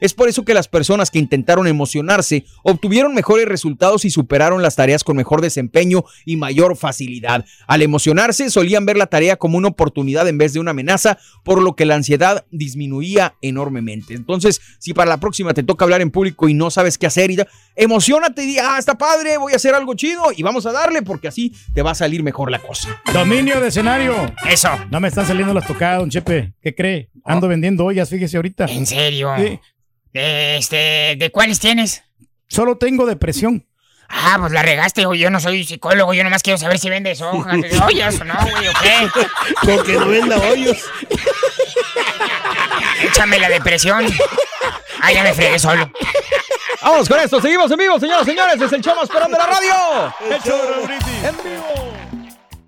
S3: Es por eso que las personas que intentaron emocionarse obtuvieron mejores resultados y superaron las tareas con mejor desempeño y mayor facilidad. Al emocionarse, solían ver la tarea como una oportunidad en vez de una amenaza, por lo que la ansiedad disminuía enormemente. Entonces, si para la próxima te toca hablar en público y no sabes qué hacer, y ya, emocionate y di, ah, está padre, voy a hacer algo chido y vamos a darle porque así te va a salir mejor la cosa.
S4: Dominio de escenario.
S6: Eso.
S4: No me están saliendo las tocadas, don Chepe. ¿Qué cree? Ando vendiendo ollas, fíjese ahorita.
S6: En serio.
S4: Sí.
S6: De, este, ¿De cuáles tienes?
S4: Solo tengo depresión.
S6: Ah, pues la regaste, güey. Yo no soy psicólogo. Yo nomás quiero saber si vendes hojas de ollas o no, güey, o qué.
S5: Porque no venda hoyos.
S6: Échame la depresión. Ah, ya me fregué solo.
S3: Vamos con esto, seguimos en vivo, señoras y señores, es el show más de la radio.
S4: El show de Raúl Brindis.
S3: En vivo.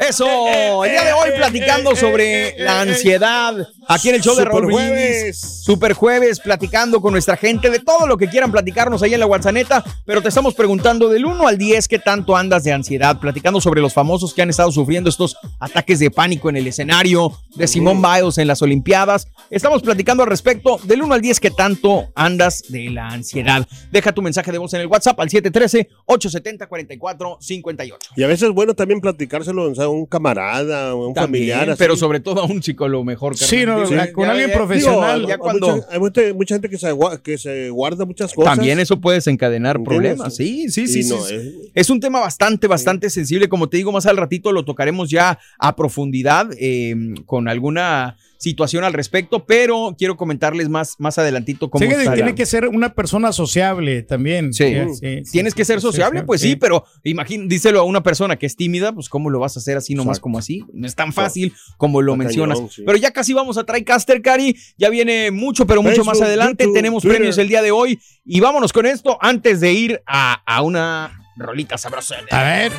S3: Eso, el día de hoy platicando sobre la ansiedad aquí en el show de Raúl
S5: Super
S3: Brindis.
S5: jueves.
S3: Super jueves, platicando con nuestra gente de todo lo que quieran platicarnos ahí en la WhatsApp, pero te estamos preguntando del 1 al 10 qué tanto andas de ansiedad, platicando sobre los famosos que han estado sufriendo estos ataques de pánico en el escenario, de Simone Biles en las Olimpiadas. Estamos platicando al respecto del 1 al 10 qué tanto andas de la ansiedad. Deja tu mensaje de voz en el WhatsApp al 713-870-4458.
S5: Y a veces es bueno también platicárselo a un camarada o a un
S3: También,
S5: familiar. así.
S3: pero sobre todo a un psicólogo mejor.
S4: Sí,
S3: carnal.
S4: no,
S3: Digo,
S4: con
S3: ya-
S4: alguien
S3: ya-
S4: profesional.
S3: digo, ya
S5: Hay
S3: cuando
S5: mucha, hay mucha, mucha gente que se, gua- que se guarda muchas cosas.
S3: también eso puede desencadenar
S5: ¿Entiendes?
S3: problemas. Sí, sí, sí. sí,
S5: no,
S3: sí.
S5: es-
S3: Es un tema bastante, bastante sensible. Como te digo, más al ratito lo tocaremos ya a profundidad eh, con alguna situación al respecto, pero quiero comentarles más, más adelantito cómo
S4: Sí,
S3: está
S4: tiene
S3: la-
S4: que ser una persona sociable también.
S3: Sí.
S4: Sí, sí,
S3: Tienes que ser sociable, pues sí,
S4: sí.
S3: pero imagín, díselo a una persona que es tímida, pues cómo lo vas a hacer así nomás
S4: Exacto.
S3: como así. No es tan fácil como lo mencionas. Pero ya casi vamos a TriCaster, Cari. Ya viene mucho, pero mucho más adelante.
S5: YouTube,
S3: Tenemos
S5: Twitter.
S3: premios el día de hoy. Y vámonos con esto antes de ir a, a una rolita sabrosa.
S4: A ver.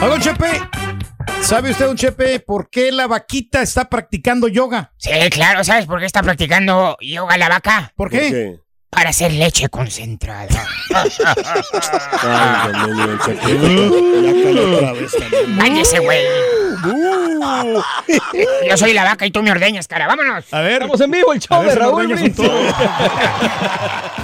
S4: Oiga, Chepe. ¿Sabe usted, don Chepe, por qué la vaquita está practicando yoga?
S6: Sí, claro, ¿sabes por qué está practicando yoga la vaca?
S4: ¿Por qué?
S6: Para hacer leche concentrada.
S5: Vez también.
S6: Cállese, güey. Yo soy la vaca y tú me ordeñas, cara. Vámonos.
S4: A ver.
S3: Estamos en vivo, el show de Raúl.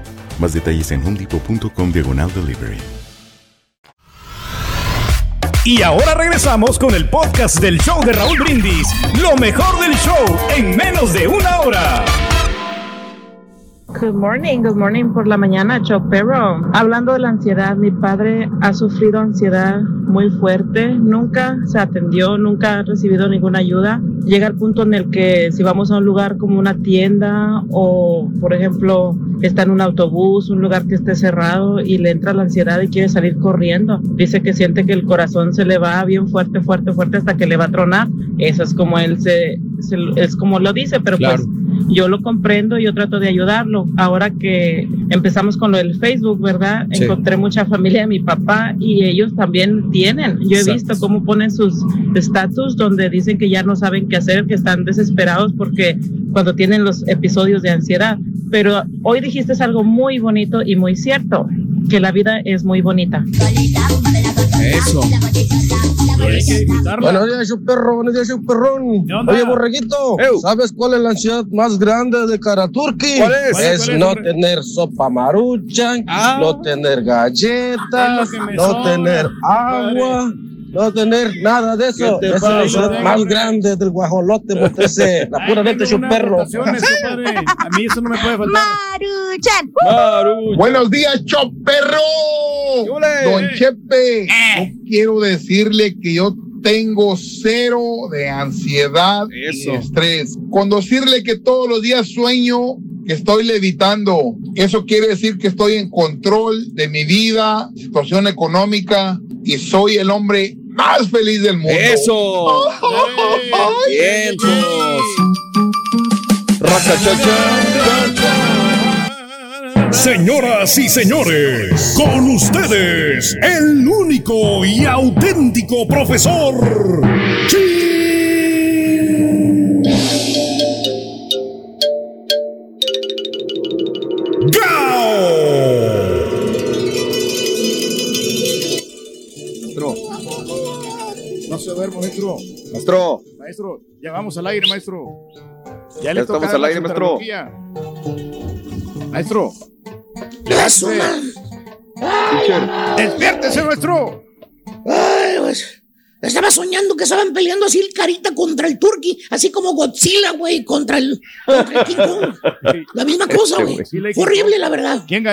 S9: Más detalles en homedepot.com diagonal delivery.
S10: Y ahora regresamos con el podcast del show de Raúl Brindis. Lo mejor del show en menos de una hora.
S15: Good morning, good morning por la mañana, Chopero. Hablando de la ansiedad, mi padre ha sufrido ansiedad muy fuerte, nunca se atendió, nunca ha recibido ninguna ayuda. Llega al punto en el que si vamos a un lugar como una tienda o, por ejemplo, está en un autobús, un lugar que esté cerrado y le entra la ansiedad y quiere salir corriendo. Dice que siente que el corazón se le va bien fuerte, fuerte, fuerte hasta que le va a tronar. Eso es como él se, se- es como lo dice, pero
S3: Claro.
S15: pues yo lo comprendo, yo trato de ayudarlo. Ahora que empezamos con lo del Facebook, ¿verdad?
S3: Sí.
S15: Encontré mucha familia de mi papá y ellos también tienen. Yo he
S3: Exacto.
S15: visto cómo ponen sus estatus donde dicen que ya no saben qué hacer, que están desesperados porque cuando tienen los episodios de ansiedad. Pero hoy dijiste algo muy bonito y muy cierto, que la vida es muy bonita.
S3: Eso.
S16: Buenos días, su perro. Buenos días, su perrón. Oye, borreguito, ¿sabes cuál es la ansiedad más grande de Karaturki?
S3: ¿Cuál es? ¿Cuál es,
S16: Es
S3: es,
S16: no tener sopa maruchan,
S3: Ah.
S16: no tener galletas, no
S4: sobra,
S16: tener agua. No tener nada de eso.
S4: ¿Qué te
S16: Esa es
S4: hombre?
S16: más grande del guajolote, Montese. La pura neta, su perro.
S4: A mí eso no me puede faltar.
S17: Buenos días, Choperro. Don Chepe, yo quiero decirle que yo tengo cero de ansiedad y estrés. Con decirle que todos los días sueño que estoy levitando. Eso quiere decir que estoy en control de mi vida, situación económica y soy el hombre más feliz del mundo.
S3: Eso.
S17: Vientos.
S10: Señoras y señores, con ustedes, el único y auténtico profesor.
S4: Maestro. No se duerma, maestro.
S3: Maestro.
S4: Maestro, ya vamos al aire, maestro. Ya,
S3: Ya
S4: le
S3: estamos
S4: toca
S3: al aire, maestro.
S4: Maestro.
S16: Eso,
S4: Despiértese, maestro.
S16: Ay, pues.
S18: Estaba soñando que estaban peleando así el carita contra el turkey, así como Godzilla, güey, contra el, contra el King Kong. La misma cosa, güey. Fue horrible, la verdad.
S4: ¿Quién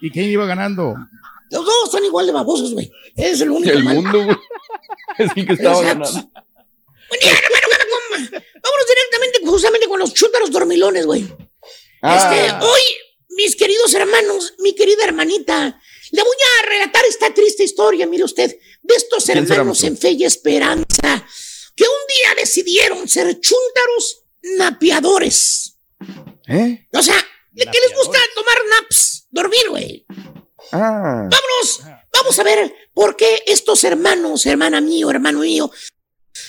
S4: ¿Y quién iba ganando?
S18: Los dos son igual de babosos, güey. Es el único
S4: El
S18: mal.
S4: mundo, güey.
S19: Es el que estaba
S18: Exacto.
S19: ganando.
S18: Buen. Vámonos directamente, justamente con los chúntaros dormilones, güey.
S19: Ah.
S18: Este, hoy, mis queridos hermanos, mi querida hermanita, le voy a relatar esta triste historia, mire usted, de estos
S19: ¿Quién será,
S18: hermanos en fe y esperanza, que un día decidieron ser chúntaros napeadores.
S19: ¿Eh?
S18: O sea, ¿de qué les gusta tomar naps? Dormir, güey.
S19: Ah.
S18: Vámonos, vamos a ver por qué estos hermanos, hermana mío, hermano mío,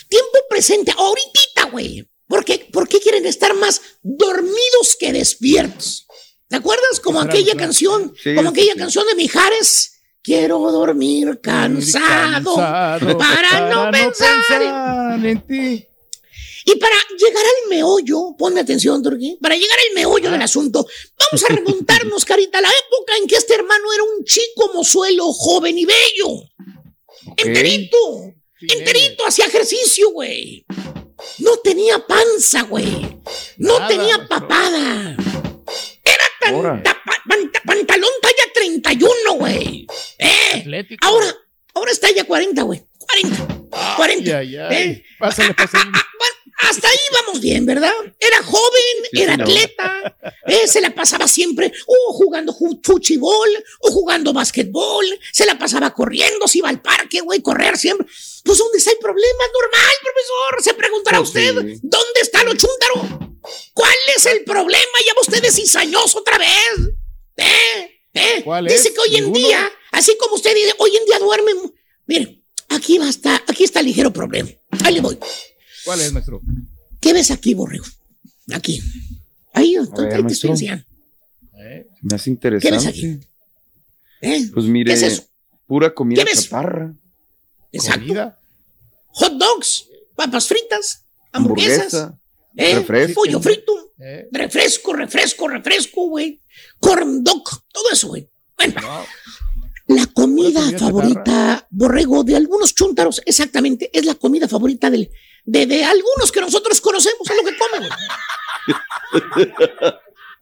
S18: tiempo presente, ahorita, güey. ¿Por qué, ¿Por qué quieren estar más dormidos que despiertos? ¿Te acuerdas? Como aquella canción,
S19: Sí,
S18: como aquella
S19: sí.
S18: canción de Mijares. Quiero dormir cansado,
S4: Cansado
S18: para, no pensar.
S4: en ti.
S18: Y para llegar al meollo, ponme atención, Turquí, para llegar al meollo del asunto, vamos a remontarnos, Carita, a la época en que este hermano era un chico mozuelo, joven y bello. Enterito, enterito, hacía ejercicio, güey. No tenía panza, güey. No
S19: Nada,
S18: tenía papada. Panta- pantalón talla 31, güey. Eh, ahora, ahora es talla 40, güey. 40. 40.
S4: Ay, ay, ay.
S18: ¿eh?
S4: Pásale, pásale.
S18: Hasta ahí vamos bien, ¿verdad? Era joven,
S4: Sí,
S18: era atleta, eh, se la pasaba siempre o jugando ju- fuchibol o jugando basquetbol, se la pasaba corriendo, se iba al parque, güey, correr siempre. Pues, ¿dónde está el problema? Normal, profesor. Se preguntará
S19: Pues
S18: usted,
S19: sí.
S18: ¿dónde está lo chúntaro? ¿Cuál es el problema? Ya va usted de cizañoso otra vez. ¿Eh? ¿Eh?
S4: ¿Cuál
S18: Dice
S4: es?
S18: que hoy en
S4: ¿Ninguno?
S18: día, así como usted dice, hoy en día duerme. Mire, aquí va a estar, aquí está el ligero problema. Ahí le voy.
S4: ¿Cuál es, maestro?
S18: ¿Qué ves aquí, borrego? Aquí. Ahí,
S19: ver,
S18: te estoy.
S19: Me hace
S18: ¿Qué ves
S19: interesante.
S18: aquí? ¿Eh?
S19: Pues mire,
S18: ¿Qué es eso?
S19: pura comida
S18: ¿Qué ves?
S19: chaparra.
S18: Exacto. Hot dogs, papas fritas, hamburguesas,
S19: Hamburguesa.
S18: ¿Eh?
S19: refresco.
S18: pollo frito, refresco, refresco, refresco, güey. Corn dog, todo eso, güey. Bueno, la comida favorita, borrego, de algunos chúntaros, exactamente, es la comida favorita del, de, de algunos que nosotros conocemos, es lo que comen, güey.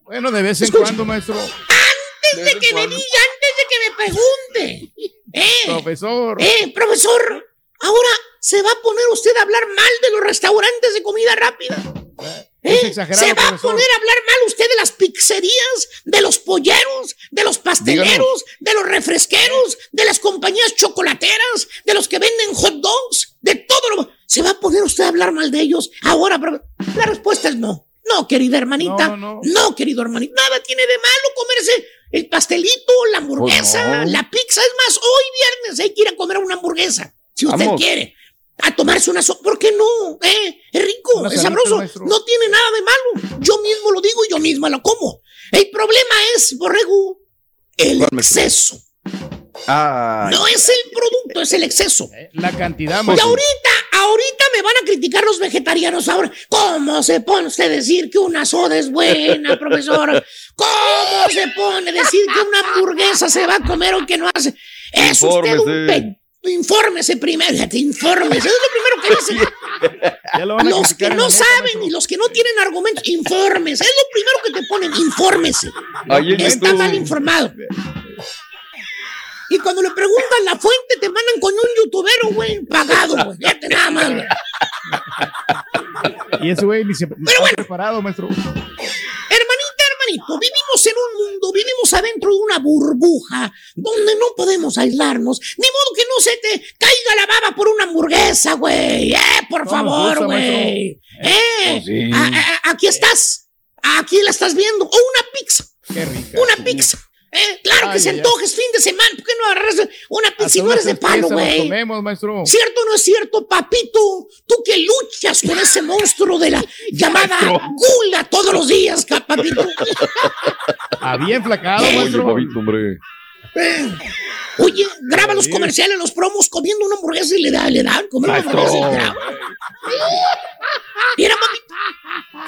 S4: Bueno, de vez en
S18: Escucha.
S4: cuando, maestro.
S18: Antes de que me diga, antes de que me pregunte. Eh,
S4: Profesor.
S18: eh, profesor, ahora se va a poner usted a hablar mal de los restaurantes de comida rápida. ¿Eh? Se va a poner a hablar mal usted de las pizzerías, de los polleros, de los pasteleros, de los refresqueros, de las compañías chocolateras, de los que venden hot dogs, de todo lo... ¿Se va a poner usted a hablar mal de ellos? Ahora, la respuesta es no. No, querida hermanita.
S19: No, no,
S18: No, querido hermanito. Nada tiene de malo comerse el pastelito, la hamburguesa,
S19: Pues no.
S18: la pizza. Es más, hoy viernes hay que ir a comer una hamburguesa. Si usted
S19: Vamos.
S18: quiere. A tomarse una sopa. ¿Por qué no? ¿Eh? Es rico, es sabroso.
S19: maestro.
S18: No tiene nada de malo. Yo mismo lo digo y yo misma lo como. El problema es, Borrego, el exceso.
S19: Ay,
S18: No es el producto, es el exceso.
S4: La cantidad,
S18: Y
S4: maestro.
S18: ahorita, ahorita me van a criticar los vegetarianos ahora. ¿Cómo se pone usted a decir que una soda es buena, profesor? ¿Cómo se pone a decir que una hamburguesa se va a comer o que no hace? Es usted un
S19: Infórmese.
S18: primero, fíjate, infórmese. Eso es lo primero que dice.
S4: Ya lo van a
S18: Los que no saben y los que no tienen argumentos, infórmese. Es lo primero que te ponen, infórmese. Está mal informado. Y cuando le preguntan la fuente, te mandan con un youtubero, güey, pagado, güey. Fíjate nada más, güey.
S4: Y ese güey ni se ni está preparado, maestro.
S18: Hermanito, vivimos en un mundo, vivimos adentro de una burbuja donde no podemos aislarnos. Ni modo que no se te caiga la baba por una hamburguesa, güey. Eh, por favor, güey. Eh,
S19: Pues sí.
S18: a- a- aquí estás. Aquí la estás viendo. O una pizza.
S4: Qué rica.
S18: Una pizza. Eh, claro que se
S4: ay, ay.
S18: antoja, es fin de semana. ¿Por qué no agarras una pizza si no eres de palo, güey?
S4: comemos, maestro.
S18: ¿Cierto o no es cierto, papito? Tú que luchas con ese monstruo de la llamada gula todos los días, papito.
S4: Había enflacado,
S19: Oye,
S4: maestro.
S19: papito, hombre.
S18: Eh, Oye, graba los comerciales, los promos comiendo una hamburguesa y le da, le dan, comer una hamburguesa y le dan. Mira, papito.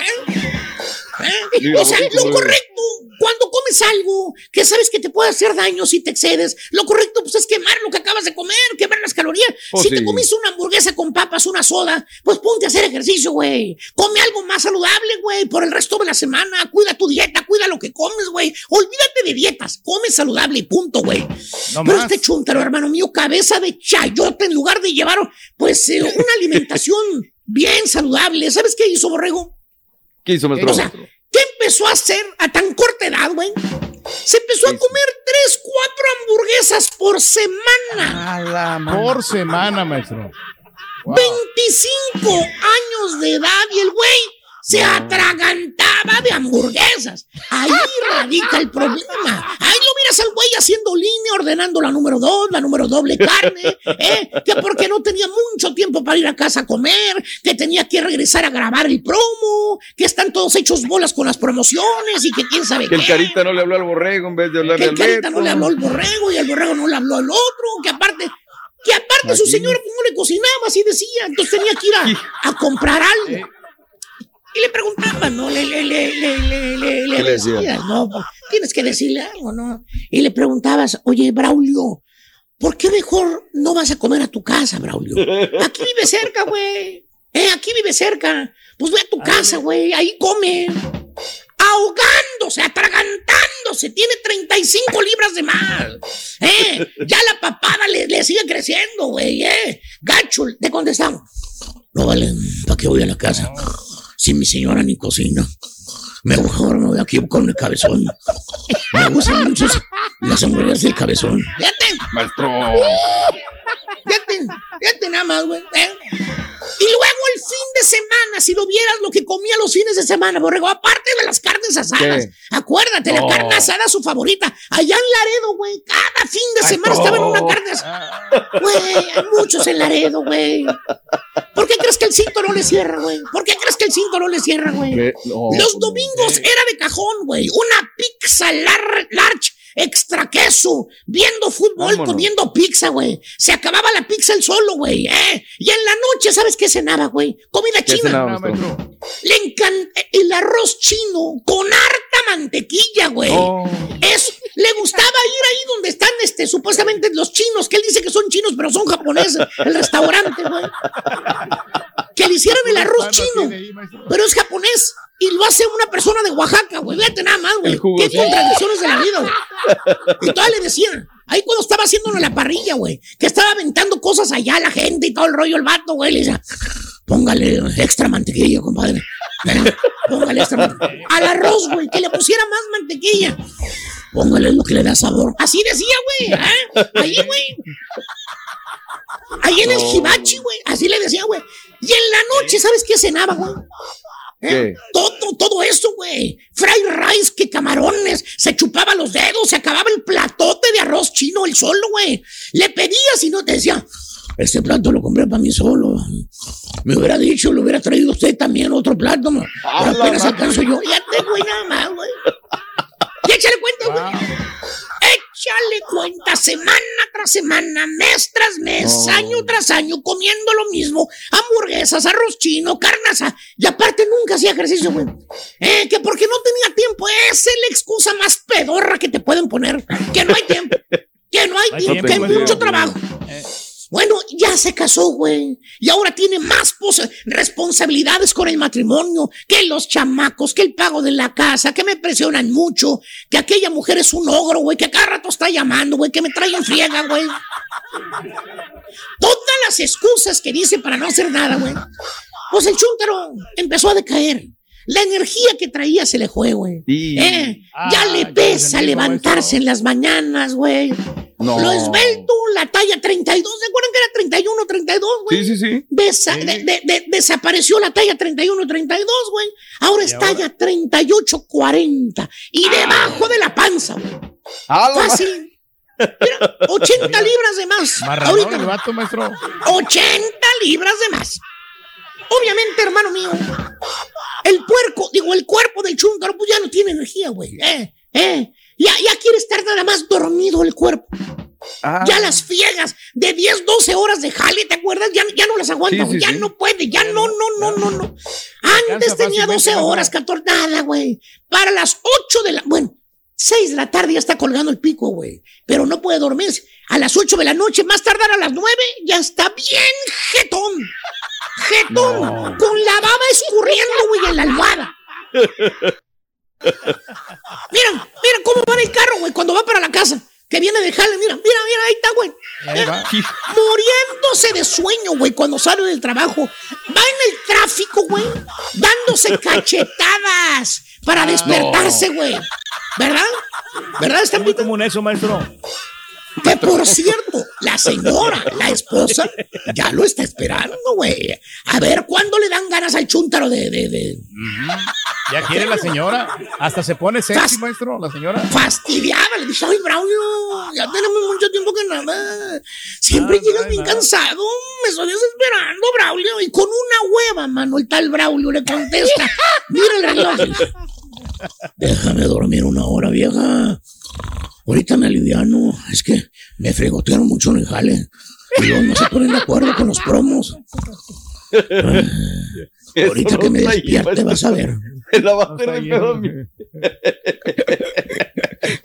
S18: ¿Eh? O sea, lo
S19: güey.
S18: correcto, cuando comes comes algo que sabes que te puede hacer daño si te excedes, lo correcto pues es quemar lo que acabas de comer, quemar las calorías.
S19: Oh,
S18: si
S19: sí.
S18: te comiste una hamburguesa con papas, una soda, pues ponte a hacer ejercicio, güey. Come algo más saludable, güey, por el resto de la semana. Cuida tu dieta, cuida lo que comes, güey. Olvídate de dietas, come saludable y punto, güey.
S4: No
S18: Pero
S4: más.
S18: este chuntaro, hermano mío, cabeza de chayote en lugar de llevar, pues, eh, una alimentación bien saludable. ¿Sabes qué hizo Borrego?
S19: ¿Qué hizo, maestro?
S18: O sea, ¿qué empezó a hacer a tan corta edad, güey? Se empezó a comer tres, cuatro hamburguesas por semana.
S4: Por semana, maestro.
S18: 25 años de edad y el güey se atragantaba de hamburguesas. Ahí radica el problema. Ahí lo miras al güey haciendo línea, ordenando la número dos, la número doble carne, ¿eh? que porque no tenía mucho tiempo para ir a casa a comer, que tenía que regresar a grabar el promo, que están todos hechos bolas con las promociones y que quién sabe
S19: Que el carita no le habló al borrego en vez de
S18: Que
S19: hablarle
S18: el
S19: al
S18: carita
S19: Beto.
S18: no le habló al borrego y el borrego no le habló al otro, que aparte, que aparte su señora no le cocinaba, así decía, entonces tenía que ir a, a comprar algo. Y le preguntaban, ¿no? Le, le, le, le, le, le, le
S19: ¿Qué le decía?
S18: decías, ¿no? Pues, Tienes que decirle algo, ¿no? Y le preguntabas, oye, Braulio, ¿por qué mejor no vas a comer a tu casa, Braulio? Aquí vive cerca, güey. Eh, aquí vive cerca. Pues ve a tu casa, güey, ahí come. Ahogándose, atragantándose, tiene 35 libras de más. Eh, ya la papada le, le sigue creciendo, güey, eh. Gacho, te contestamos. No vale, ¿para qué voy a la casa? Si mi señora ni cocina. Mejor me voy aquí con el cabezón. Me gustan mucho las hamburguesas del cabezón. Fíjate.
S19: Maestro.
S18: Fíjate, fíjate nada más, güey. ¿eh? Y luego el fin de semana, si lo vieras lo que comía los fines de semana, borrego, aparte de las carnes asadas.
S19: ¿Qué?
S18: Acuérdate, la
S19: Oh.
S18: carne asada es su favorita. Allá en Laredo, güey, cada fin de semana estaba en una carne asada. Güey, hay muchos en Laredo, güey. ¿Por qué crees que el cinto no le cierra, güey? ¿Por qué crees que el cinto no le cierra, güey? Los domingos era de cajón, güey. Una pizza lar- large, extra queso, viendo fútbol,
S19: Vámonos.
S18: comiendo pizza, güey. Se acababa la pizza el solo, güey. ¿eh? Y en la noche, ¿sabes qué cenaba, güey? Comida
S19: ¿Qué
S18: china.
S19: cenaba?
S18: Le encanta el arroz chino con harta mantequilla, güey.
S19: Oh.
S18: Es, le gustaba ir ahí donde están, este, supuestamente los chinos, que él dice que son chinos, pero son japoneses, el restaurante, güey. Que le hicieran el arroz chino, pero es japonés. Y lo hace una persona de Oaxaca, güey. Fíjate nada más, güey. Qué contradicciones de la vida, güey. Y todavía le decían, ahí cuando estaba haciéndolo en la parrilla, güey, que estaba aventando cosas allá a la gente y todo el rollo, el vato, güey, le decía, póngale extra mantequilla, compadre. Eh, Póngale extra mantequilla. Al arroz, güey, que le pusiera más mantequilla. Póngale lo que le da sabor. Así decía, güey. ¿eh? Ahí, güey. Ahí en el
S19: No.
S18: hibachi, güey. Así le decía, güey. Y en la noche, ¿sabes qué cenaba, güey? ¿Eh?
S19: ¿Qué?
S18: Todo, todo eso, güey. Fried rice, que camarones. Se chupaba los dedos, se acababa el platote de arroz chino el solo, güey. Le pedías y no te decía, este plato lo compré para mí solo. Me hubiera dicho, le hubiera traído usted también otro plato, pero apenas alcanzo yo. Ya te, güey, nada más, güey. Y échale cuenta, güey. Échale cuenta semana tras semana, mes tras mes,
S19: Oh.
S18: año tras año, comiendo lo mismo. Hamburguesas, arroz chino, carne asada. Y aparte nunca hacía ejercicio, güey. Eh, que porque no tenía tiempo. Esa es la excusa más pedorra que te pueden poner. Que no hay tiempo. Que no hay
S4: No
S18: tiempo, que hay mucho trabajo. Bueno, ya se casó, güey. Y ahora tiene más responsabilidades con el matrimonio, que los chamacos, que el pago de la casa, que me presionan mucho, que aquella mujer es un ogro, güey, que cada rato está llamando, güey, que me trae en friega, güey. Todas las excusas que dice para no hacer nada, güey. Pues el chúntaro empezó a decaer. La energía que traía se le fue, güey. Eh,
S4: Ah,
S18: ya le pesa levantarse en las mañanas, güey.
S19: No.
S18: Lo esbelto, la talla 32. ¿Se acuerdan que era 31, 32, güey?
S19: Sí, sí, sí.
S18: Desa- de- de- de- desapareció la talla 31, 32, güey. Ahora es talla 38, 40. Y debajo de la panza, güey.
S19: Ah,
S18: Fácil. Mira, 80 libras de más.
S4: Marranón el
S18: Ahorita,
S4: vato, maestro.
S18: 80 libras de más. Obviamente, hermano mío, el puerco, digo, el cuerpo del chúntaro, pues ya no tiene energía, güey. Eh, eh. Ya, ya quiere estar nada más dormido el cuerpo.
S19: Ah.
S18: Ya las fiegas de 10, 12 horas de jale, ¿te acuerdas? Ya, ya no las aguanta,
S19: Sí,
S18: ya
S19: sí.
S18: no puede, ya no, no, no, no, no. Antes tenía
S4: fácilmente,
S18: 12
S4: mamá.
S18: horas, 14, nada, güey. Para las 8 de la. Bueno, 6 de la tarde ya está colgando el pico, güey. Pero no puede dormirse. A las 8 de la noche, más tardar a las 9, ya está bien jetón. Jetón. Con la baba escurriendo, güey, en la almohada. Mira, mira cómo va en el carro, güey, cuando va para la casa. Que viene de jale, mira, mira, mira, ahí está, güey.
S4: Va.
S18: Muriéndose de sueño, güey, cuando sale del trabajo. Va en el tráfico, güey, dándose cachetadas para despertarse, güey. ¿Verdad? ¿Verdad? Está
S4: muy común eso, maestro.
S18: Que por cierto, la señora, la esposa, ya lo está esperando, güey. A ver cuándo le dan ganas al chúntaro de. de, de-
S4: Ya quiere la señora. Hasta se pone sexy, maestro, la señora.
S18: fastidiada. Le dice, ay, Braulio, ya tenemos mucho tiempo que nada. Siempre
S4: Ah,
S18: llegas
S4: no,
S18: bien
S4: nada.
S18: cansado. Me estoy desesperando, Braulio. Y con una hueva, mano, el tal Braulio le contesta. Mira el reloj. Déjame dormir una hora, vieja. Ahorita me aliviano. Es que me fregotearon mucho en el jale. Y luego no se ponen de acuerdo con los promos. Ah, ahorita que me despierte vas a ver.
S19: La va a hacer mí.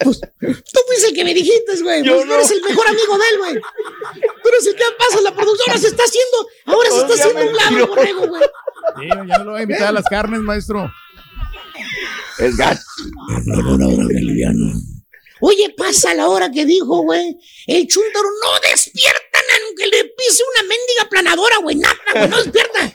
S18: Tú fuiste el que me dijiste, güey. Pues tú eres
S19: no.
S18: el mejor amigo de él, güey. Tú eres el que pasa. La productora se está haciendo. Ahora se está haciendo un lado, borrego, güey.
S4: Sí, ya lo voy a invitar a las carnes, maestro.
S19: Es gato.
S18: No, no, no, no, me aliviano. Oye, pasa la hora que dijo, güey. El chúntaro no despierta, aunque le pise una mendiga planadora, güey. Nada, güey, no despierta.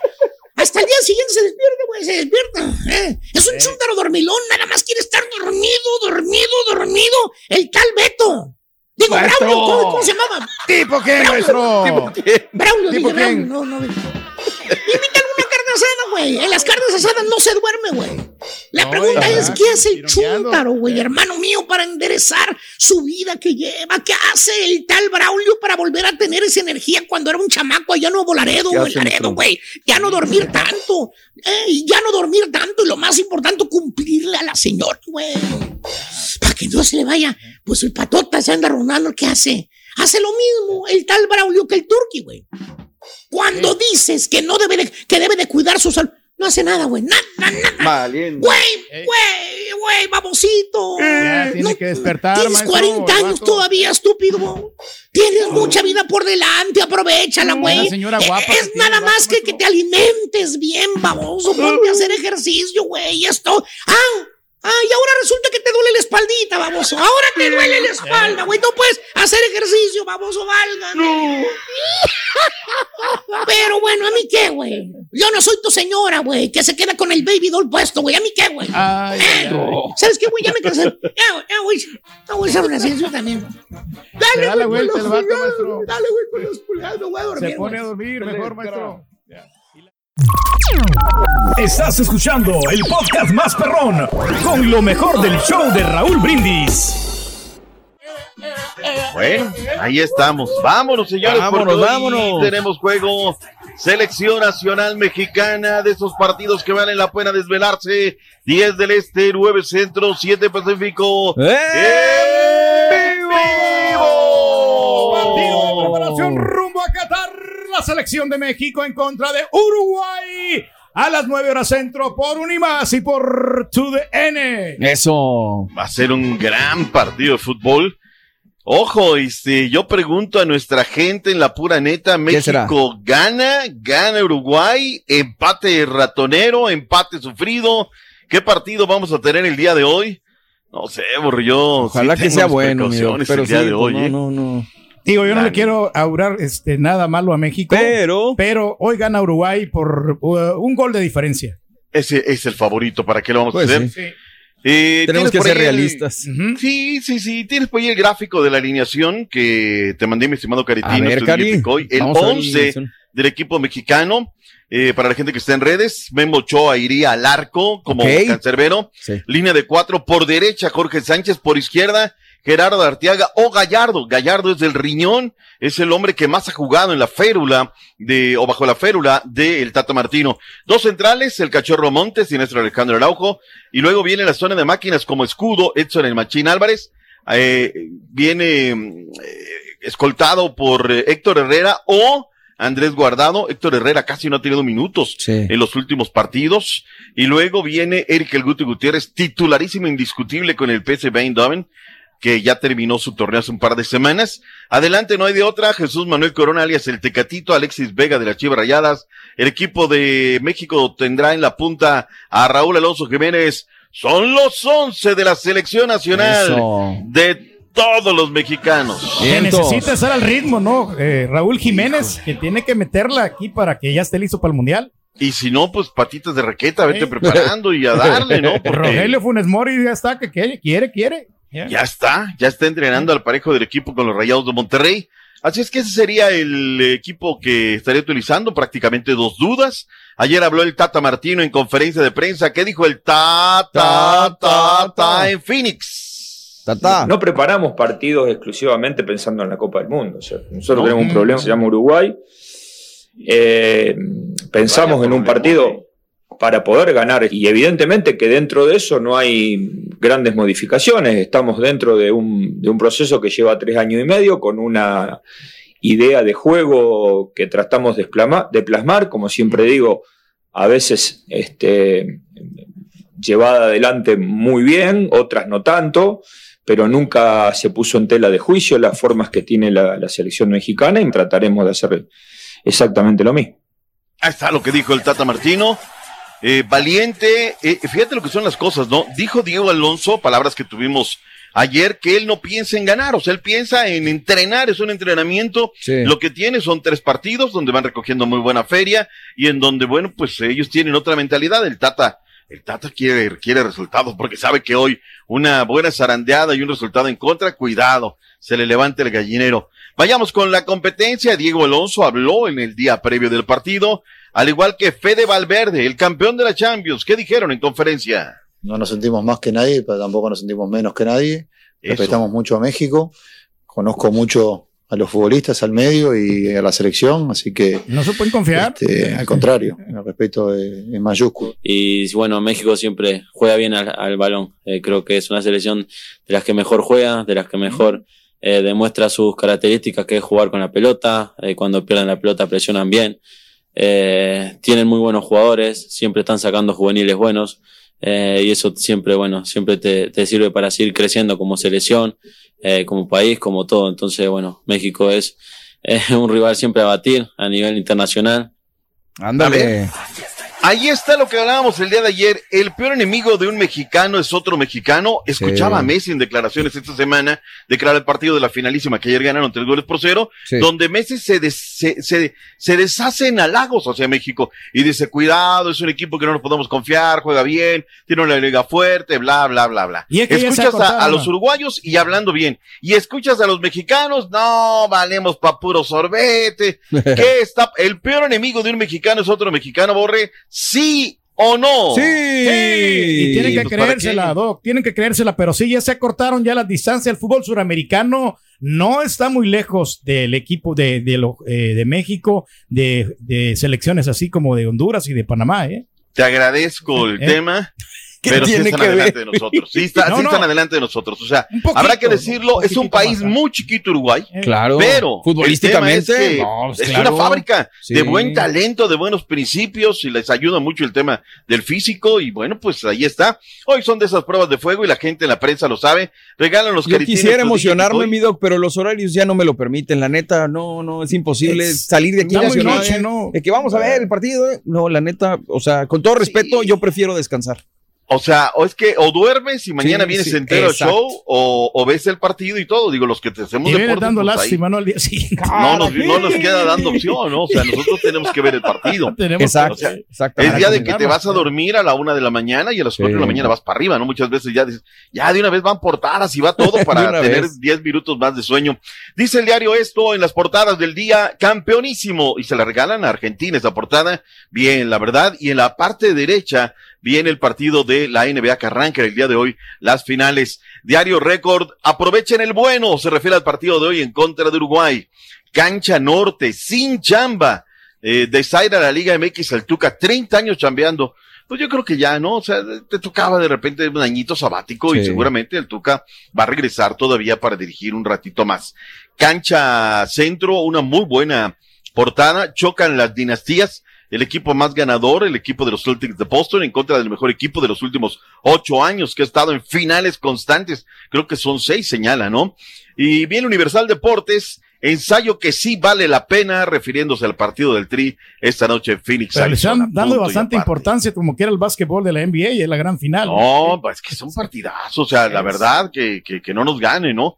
S18: Hasta el día siguiente se despierta, güey, se despierta. ¿eh? Es un chúntaro dormilón, nada más quiere estar dormido, dormido, dormido. El tal Beto. Digo,
S4: Maestro.
S18: Braulio, ¿cómo, cómo se llamaba?
S4: ¿Tipo qué,
S18: Braulio.
S4: maestro?
S18: Braulio,
S4: ¿Tipo
S18: dije,
S4: quién?
S18: Braulio, no, no. Una carne asada, güey. En las carnes asadas no se duerme, güey. La
S4: No,
S18: pregunta es, ¿qué hace el chúntaro, güey, hermano mío, para enderezar su vida que lleva? ¿Qué hace el tal Braulio para volver a tener esa energía cuando era un chamaco allá en Nuevo Laredo,
S19: ¿Qué
S18: güey, Laredo, güey? Ya no dormir tanto. eh, y ya no dormir tanto. Y lo más importante, cumplirle a la señora, güey. Para que no se le vaya. Pues el patota se anda rondando. ¿Qué hace? Hace lo mismo el tal Braulio que el turqui, güey. Cuando dices que no debe de, que debe de cuidar su salud, no hace nada, güey. Nada, nada.
S19: Valiente.
S18: Güey, güey, güey, babosito.
S4: Ya tiene que despertar,
S18: Tienes
S4: maestro,
S18: 40
S4: el
S18: años
S4: vato.
S18: todavía, estúpido. Tienes mucha vida por delante, aprovechala,
S4: Una
S18: güey.
S4: señora
S18: Eh,
S4: guapa
S18: Es nada
S4: vato,
S18: más que que te alimentes bien, baboso. Ponte a hacer ejercicio, güey. Y esto. Ah, ah, y ahora resulta que te duele la espaldita, baboso. Ahora te duele la espalda, güey. No puedes hacer ejercicio, baboso, valga. Pero bueno, ¿a mí qué, güey? Yo no soy tu señora, güey, que se queda con el baby doll puesto, güey. ¿A mí qué, güey?
S4: Ay,
S18: Eh,
S4: ay.
S18: ¿Sabes qué, güey? Ya me cansé. Ya, ya, güey. Ya voy a hacer una también.
S4: Se da la
S18: güey,
S4: vuelta el vato, maestro.
S18: Dale, güey, con los pulgares, me voy a dormir.
S4: Se pone a
S18: güey.
S4: dormir mejor, maestro.
S10: Estás escuchando el podcast más perrón con lo mejor del show de Raúl Brindis.
S20: Bueno, ahí estamos. Vámonos, señores.
S3: Vámonos, vámonos.
S20: Tenemos juego Selección Nacional Mexicana de esos partidos que valen la pena desvelarse. 10 del Este, 9 Centro, 7 Pacífico. ¡En vivo!
S4: Preparación rumbo a Qatar. La selección de México en contra de Uruguay. A las 9 horas centro por Unimás y por TUDN.
S3: Eso.
S20: Va a ser un gran partido de fútbol. Ojo, este, yo pregunto a nuestra gente en la pura neta. México gana, gana Uruguay, empate ratonero, empate sufrido. ¿Qué partido vamos a tener el día de hoy? No sé, Borrillo.
S3: Ojalá
S20: sí
S3: que sea bueno, pero
S20: el día
S3: sí,
S20: de
S3: pues,
S20: hoy,
S3: no,
S20: ¿eh?
S3: no, no.
S4: Digo, yo no le quiero augurar este, nada malo a México.
S3: Pero-
S4: Pero hoy gana Uruguay por uh, un gol de diferencia.
S20: Ese es el favorito, ¿para qué lo vamos
S3: Pues
S20: a hacer?
S3: sí.
S20: Eh,
S3: Tenemos
S20: ¿tienes
S3: que ser
S20: el-
S3: realistas.
S20: Sí, sí, sí. Tienes por ahí el gráfico de la alineación que te mandé, mi estimado Caritino.
S3: A ver, Cari.
S20: El
S3: vamos a ver la
S20: 11
S3: alineación.
S20: del equipo mexicano. eh, para la gente que está en redes, Memo Ochoa iría al arco como
S3: Ok.
S20: cancerbero.
S3: Sí.
S20: Línea de cuatro por derecha, Jorge Sánchez por izquierda, Gerardo Arteaga o Gallardo. Gallardo es del riñón, es el hombre que más ha jugado en la férula de, o bajo la férula del Tata Martino. Dos centrales, el Cachorro Montes y nuestro Alejandro Araujo. Y luego viene la zona de máquinas como escudo, Edson el Machín Álvarez. Eh, viene eh, escoltado por eh, Héctor Herrera o Andrés Guardado, Héctor Herrera casi no ha tenido minutos en los últimos partidos. Y luego viene Eric El Guti Gutiérrez, titularísimo indiscutible con el PSV Eindhoven, que ya terminó su torneo hace un par de semanas. Adelante, no hay de otra. Jesús Manuel Corona, alias el Tecatito, Alexis Vega de las Chivas Rayadas. El equipo de México tendrá en la punta a Raúl Alonso Jiménez. Son los once de la selección nacional
S3: Eso.
S20: de todos los mexicanos.
S4: Que necesita estar al ritmo, ¿no? Eh, Raúl Jiménez, que tiene que meterla aquí para que ya esté listo para el Mundial.
S20: Y si no, pues patitas de raqueta, vete preparando y a darle, ¿no? Porque
S4: Rogelio Funes Mori ya está, que quiere, quiere,
S20: ya está, ya está entrenando al parejo del equipo con los Rayados de Monterrey. Así es que ese sería el equipo que estaría utilizando, prácticamente dos dudas. Ayer habló el Tata Martino en conferencia de prensa. ¿Qué dijo el Tata, Tata en Phoenix?
S21: No preparamos partidos exclusivamente pensando en la Copa del Mundo. O sea, nosotros tenemos un problema, se llama Uruguay. Eh, pensamos en un partido para poder ganar y evidentemente que dentro de eso no hay grandes modificaciones. Estamos dentro de un, de un proceso que lleva tres años y medio con una idea de juego que tratamos de, esplama- de plasmar, como siempre digo, a veces este, llevada adelante muy bien, otras no tanto, pero nunca se puso en tela de juicio las formas que tiene la, la selección mexicana y trataremos de hacer exactamente lo mismo.
S20: Ahí está lo que dijo el Tata Martino. Eh, valiente, eh, fíjate lo que son las cosas, ¿no? Dijo Diego Alonso, palabras que tuvimos ayer, que él no piensa en ganar, o sea, él piensa en entrenar, es un entrenamiento.
S3: Sí.
S20: Lo que tiene son tres partidos donde van recogiendo muy buena feria y en donde, bueno, pues ellos tienen otra mentalidad. El Tata, el Tata quiere, quiere resultados porque sabe que hoy una buena zarandeada y un resultado en contra, cuidado, se le levanta el gallinero. Vayamos con la competencia. Diego Alonso habló en el día previo del partido, al igual que Fede Valverde, el campeón de la Champions. ¿Qué dijeron en conferencia?
S22: No nos sentimos más que nadie, pero tampoco nos sentimos menos que nadie.
S20: Eso.
S22: Respetamos mucho a México. Conozco mucho a los futbolistas, al medio y a la selección, así que
S4: No se pueden confiar.
S22: este, al contrario, el respeto es, es mayúsculo.
S23: Y bueno, México siempre juega bien al, al balón. Eh, creo que es una selección de las que mejor juega, de las que mejor eh, demuestra sus características, que es jugar con la pelota. Eh, cuando pierden la pelota presionan bien. Eh, tienen muy buenos jugadores, siempre están sacando juveniles buenos. eh, y eso siempre, bueno, siempre te, te sirve para seguir creciendo como selección, eh, como país, como todo. Entonces, bueno, México es eh, un rival siempre a batir a nivel internacional.
S3: Ándale.
S20: Ahí está lo que hablábamos el día de ayer. El peor enemigo de un mexicano es otro mexicano. Escuchaba
S3: Sí.
S20: a Messi en declaraciones esta semana, declarar el partido de la finalísima que ayer ganaron tres goles por cero,
S3: Sí.
S20: donde Messi se, des- se, se, se deshace en halagos hacia México y dice, cuidado, es un equipo que no nos podemos confiar, juega bien, tiene una liga fuerte, bla, bla, bla, bla.
S4: Y es que
S20: escuchas a los uruguayos y hablando bien. Y escuchas a los mexicanos, no, valemos pa' puro sorbete. ¿Qué está? El peor enemigo de un mexicano es otro mexicano, Borre. ¿Sí o no?
S4: Sí, y tienen que
S20: Pues, ¿para
S4: creérsela? Doc, tienen que creérsela, pero sí, ya se acortaron ya las distancias. El fútbol suramericano no está muy lejos del equipo de, de, lo- eh, de México, de, de selecciones así como de Honduras y de Panamá, ¿eh?
S20: Te agradezco el
S4: ¿Eh?
S20: tema.
S4: ¿Qué
S20: Pero sí están
S4: que
S20: adelante
S4: ver?
S20: de nosotros. Sí, está-
S4: No,
S20: sí
S4: no.
S20: están adelante de nosotros. O sea,
S4: poquito,
S20: habrá que
S4: un
S20: decirlo, es un país
S4: más,
S20: muy chiquito Uruguay.
S3: Claro.
S20: Pero
S3: Futbolísticamente,
S20: es, que
S3: no, pues
S20: es
S3: claro.
S20: una fábrica
S3: Sí.
S20: de buen talento, de buenos principios y les ayuda mucho el tema del físico y bueno, pues ahí está. Hoy son de esas pruebas de fuego y la gente en la prensa lo sabe. Regalan los
S3: Yo quisiera emocionarme, mi doc, pero los horarios ya no me lo permiten. La neta, no, no, es imposible
S4: Es-
S3: salir de aquí nacional.
S4: noche, ¿no?
S3: De que vamos a ver el partido. eh. No, la neta, o sea, con todo respeto, yo prefiero descansar.
S20: O sea, o es que o duermes y mañana
S3: Sí,
S20: vienes
S3: sí,
S20: entero al
S3: exacto.
S20: show o, o ves el partido y todo. Digo, los que te hacemos
S4: Y vienes
S20: deporte.
S4: dando
S20: pues, ahí
S4: lástima, ¿no? Al día siguiente.
S20: no nos, no nos queda dando opción, ¿no? O sea, nosotros tenemos que ver el partido.
S4: Tenemos
S3: Exacto,
S20: O sea,
S3: exacto.
S20: Es día de que te vas a dormir a la una de la mañana y a las cuatro de la mañana vas para arriba, ¿no? Muchas veces ya dices, ya de una vez van portadas y va todo para tener
S3: vez.
S20: 10 minutos más de sueño. Dice el diario esto en las portadas del día, campeonísimo, y se la regalan a Argentina esa portada. Bien, la verdad. Y en la parte derecha viene el partido de la NBA que arranca el día de hoy, las finales. Diario Récord, aprovechen el bueno, se refiere al partido de hoy en contra de Uruguay. Cancha Norte, sin chamba. Eh, de Zaire a la Liga MX, el Tuca, 30 años chambeando. Pues yo creo que ya, ¿no? O sea, te tocaba de repente un añito sabático y seguramente el Tuca va a regresar todavía para dirigir un ratito más. Cancha Centro, una muy buena portada, chocan las dinastías, el equipo más ganador, el equipo de los Celtics de Boston, en contra del mejor equipo de los últimos ocho años, que ha estado en finales constantes, creo que son seis, señala, ¿no? Y bien, Universal Deportes, ensayo que sí vale la pena, refiriéndose al partido del Tri esta noche en Phoenix.
S4: Pero le están dando bastante importancia como que era el básquetbol de la NBA y es la gran final.
S20: No, pues que son partidazos, o sea, la verdad que, que, que no nos gane, ¿no?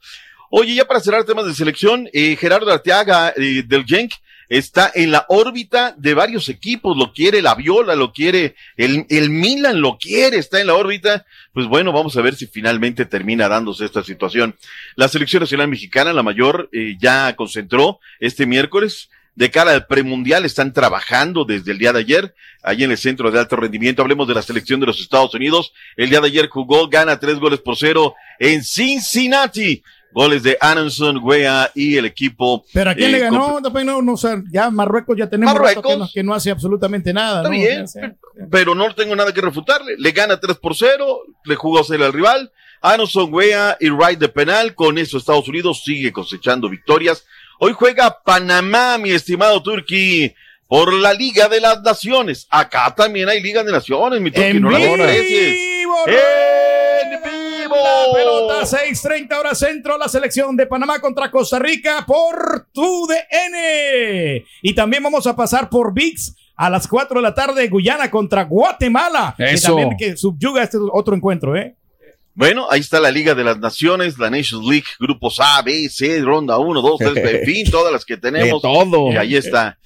S20: Oye, ya para cerrar temas de selección, eh, Gerardo Arteaga eh, del Genk está en la órbita de varios equipos, lo quiere la Viola, lo quiere el, el Milan, lo quiere, está en la órbita. Pues bueno, vamos a ver si finalmente termina dándose esta situación. La selección nacional mexicana, la mayor, eh, ya concentró este miércoles de cara al premundial están trabajando desde el día de ayer, ahí en el centro de alto rendimiento. Hablemos de la selección de los Estados Unidos. El día de ayer jugó, gana tres goles por cero en Cincinnati. Goles de Anderson, Wea y el equipo.
S4: Pero a quién
S20: eh,
S4: le ganó,
S20: con-
S4: Después no, no, o sea, ya Marruecos ya tenemos
S20: Marruecos.
S4: que, no, que no hace absolutamente nada.
S20: Está
S4: ¿no?
S20: bien, pero no tengo nada que refutarle. Le gana 3 por 0, le jugó a ser al rival. Anderson, Wea y Wright de penal. Con eso Estados Unidos sigue cosechando victorias. Hoy juega Panamá, mi estimado Turki, por la Liga de las Naciones. Acá también hay Liga de Naciones, mi
S4: En
S20: no la
S4: La pelota 6:30 hora centro, la selección de Panamá contra Costa Rica por tu DN. Y también vamos a pasar por VIX a las 4 de la tarde, Guyana contra Guatemala. Que
S20: Eso.
S4: también que subyuga este otro encuentro, ¿eh?
S20: Bueno, ahí está la Liga de las Naciones, la Nations League, grupos A, B, C, ronda 1, 2, 3, en fin, todas las que tenemos.
S3: De todo.
S20: Y ahí está.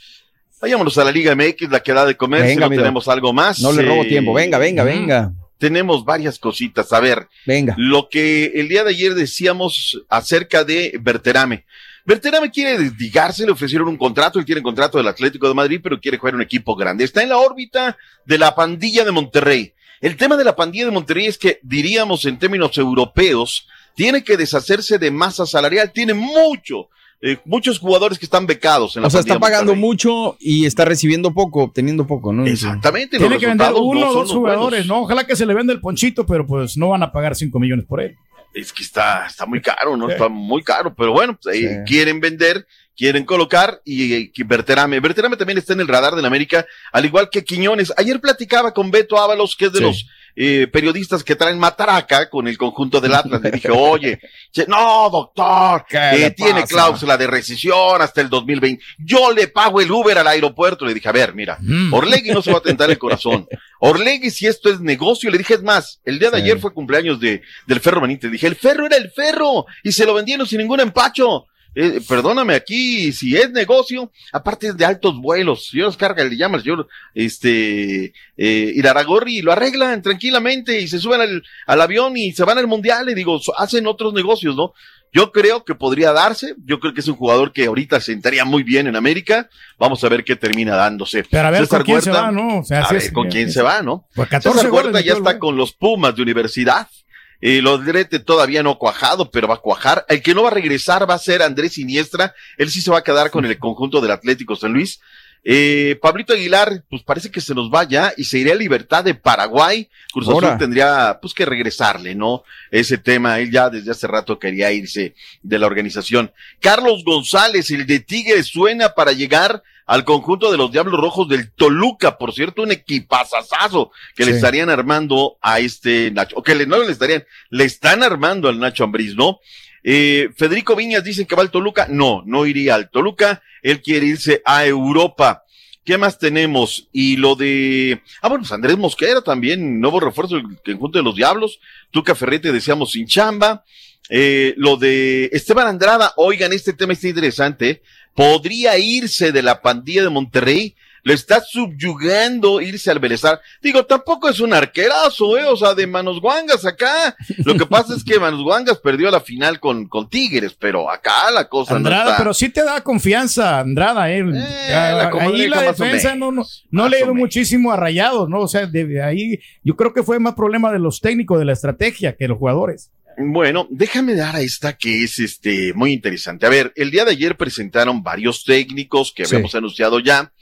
S20: Vayámonos a la Liga MX, la que da de comer, si no tenemos algo más.
S3: No le robo
S20: Eh,
S3: tiempo. Venga, venga, venga.
S20: Tenemos varias cositas. A ver,
S3: Venga.
S20: lo que el día de ayer decíamos acerca de Berterame. Berterame quiere desligarse, le ofrecieron un contrato, él tiene contrato del Atlético de Madrid, pero quiere jugar en un equipo grande. Está en la órbita de la pandilla de Monterrey. El tema de la pandilla de Monterrey es que, diríamos en términos europeos, tiene que deshacerse de masa salarial, tiene mucho, eh, muchos jugadores que están becados en la
S3: O sea, está pagando
S20: Monterrey.
S3: mucho y está recibiendo poco, obteniendo poco, ¿no?
S20: Exactamente.
S4: Tiene que vender uno o
S20: no
S4: dos jugadores, ¿no? Ojalá que se le venda el ponchito, pero pues no van a pagar 5 millones por él.
S20: Es que está, está muy caro, ¿no?
S4: Sí.
S20: Está muy caro, pero bueno, pues, ahí quieren vender, quieren colocar y, y Berterame. Berterame también está en el radar del América, al igual que Quiñones. Ayer platicaba con Beto Ábalos, que es de
S3: Sí.
S20: los eh, periodistas que traen mataraca con el conjunto del Atlas. Le dije, oye, no, doctor,
S3: ¿Qué
S20: que
S3: le
S20: tiene
S3: pasa?
S20: cláusula de rescisión hasta el 2020. Yo le pago el Uber al aeropuerto. Le dije, a ver, mira, Orlegui no se va a tentar el corazón. Orlegui, si esto es negocio, le dije, es más, el día de ayer fue cumpleaños de, del Ferro Benítez. Dije, el Ferro era el Ferro y se lo vendieron sin ningún empacho. Eh, perdóname aquí, si es negocio, aparte es de altos vuelos, yo los carga, le llama el señor, este, eh, Iraragorri y lo arreglan tranquilamente y se suben al, al avión y se van al mundial, y digo, hacen otros negocios, ¿no? Yo creo que podría darse, yo creo que es un jugador que ahorita se sentaría muy bien en América, vamos a ver qué termina dándose.
S4: Pero a ver
S20: César
S4: con quién se va, ¿no? O sea,
S20: a ver
S4: es-
S20: con quién se va, ¿no?
S4: Pues 14
S20: César
S4: goles
S20: Huerta ya está con los Pumas de universidad. Eh, lo de Drete todavía no ha cuajado, pero va a cuajar. El que no va a regresar va a ser Andrés Siniestra. Él sí se va a quedar con el conjunto del Atlético San Luis. Eh, Pablito Aguilar, pues parece que se nos va ya y se iría a Libertad de Paraguay. Cruz Azul tendría pues que regresarle, ¿no? Ese tema, él ya desde hace rato quería irse de la organización. Carlos González, el de Tigres, suena para llegar al conjunto de los Diablos Rojos del Toluca, por cierto, un equipazazazo que le estarían armando a este Nacho, o que le, no le estarían, le están armando al Nacho Ambriz, ¿no? Eh, Federico Viñas dice que va al Toluca, no, no iría al Toluca, él quiere irse a Europa. ¿Qué más tenemos? Y lo de, ah, bueno, pues Andrés Mosquera también, nuevo refuerzo del conjunto de los Diablos, Tuca Ferrete decíamos sin chamba, eh, lo de Esteban Andrada, oigan, este tema está interesante. Podría irse de la pandilla de Monterrey, lo está subyugando irse al Belezar. Digo, tampoco es un arquerazo, eh, o sea, de manos guangas acá. Lo que pasa es que Manos Guangas perdió la final con, con Tigres, pero acá la cosa
S4: Andrada,
S20: no está.
S4: pero sí te da confianza, Andrada. eh. Ah,
S20: la
S4: ahí la defensa no, no, no le dio muchísimo a Rayados, ¿no? O sea, de ahí yo creo que fue más problema de los técnicos, de la estrategia, que los jugadores.
S20: Bueno, déjame dar a esta que es este muy interesante. A ver, el día de ayer presentaron varios técnicos que
S3: Sí.
S20: habíamos anunciado ya.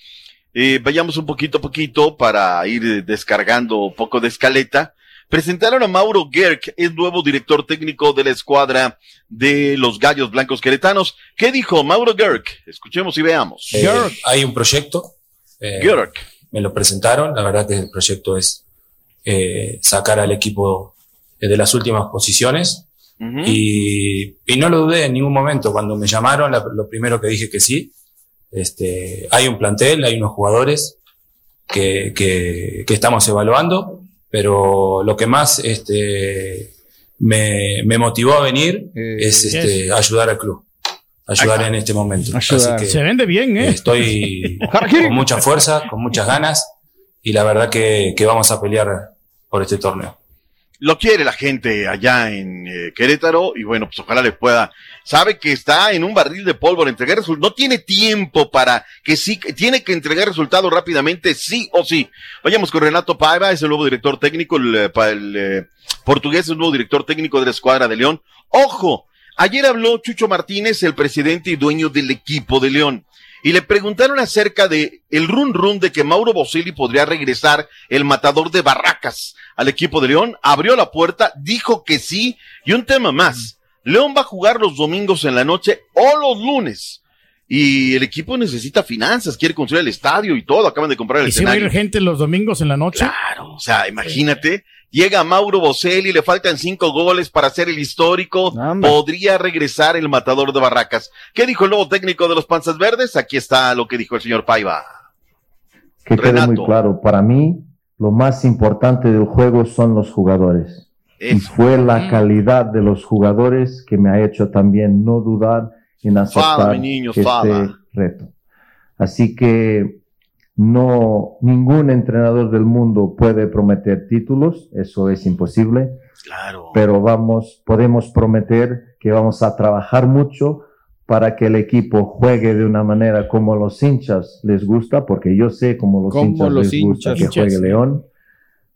S20: Eh, vayamos un poquito a poquito para ir descargando un poco de escaleta. presentaron a Mauro Gerg, el nuevo director técnico de la escuadra de los Gallos Blancos Queretanos. ¿Qué dijo Mauro Gerg? Escuchemos y veamos.
S24: Eh, hay un proyecto. eh,
S20: Gerg.
S24: Me lo presentaron. La verdad que el proyecto es eh, sacar al equipo de las últimas posiciones. y, y no lo dudé en ningún momento. Cuando me llamaron, la- lo primero que dije que sí. Este, hay un plantel, hay unos jugadores que, que, que estamos evaluando, pero lo que más este, me, me motivó a venir es este, ayudar al club, ayudar en este momento.
S4: Ayudar.
S24: Así que
S4: Se vende bien, ¿eh?
S24: Estoy con mucha fuerza, con muchas ganas y la verdad que, que vamos a pelear por este torneo.
S20: Lo quiere la gente allá en eh, Querétaro y bueno, pues ojalá le pueda. Sabe que está en un barril de pólvora, entregar resultados. No tiene tiempo para que sí, tiene que entregar resultados rápidamente, sí o sí. Vayamos con Renato Paiva, es el nuevo director técnico, el, eh, eh, portugués es el nuevo director técnico de la escuadra de León. Ojo, ayer habló Chucho Martínez, el presidente y dueño del equipo de León. Y le preguntaron acerca de el run run de que Mauro Boselli podría regresar el matador de Barracas al equipo de León. Abrió la puerta, dijo que sí. Y un tema más. León va a jugar los domingos en la noche o los lunes. Y el equipo necesita finanzas, quiere construir el estadio y todo. Acaban de comprar el
S4: ¿Y si va a ir gente los domingos en la noche?
S20: Claro, o sea, imagínate, llega Mauro Boselli, le faltan cinco goles para hacer el histórico, podría regresar el matador de Barracas. ¿Qué dijo el nuevo técnico de los Panzas Verdes? Aquí está lo que dijo el señor Paiva.
S25: Que quede
S20: Renato.
S25: muy claro, para mí lo más importante del juego son los jugadores. Y fue la calidad de los jugadores que me ha hecho también no dudar en aceptar
S20: Fala, mi niño,
S25: este
S20: fala.
S25: reto. Así que no, ningún entrenador del mundo puede prometer títulos, eso es imposible.
S20: Claro.
S25: Pero vamos, podemos prometer que vamos a trabajar mucho para que el equipo juegue de una manera como los hinchas les gusta, porque yo sé cómo los
S3: Como
S25: hinchas
S3: los
S25: les gusta
S3: hinchas.
S25: que juegue
S3: Hinchas.
S25: León.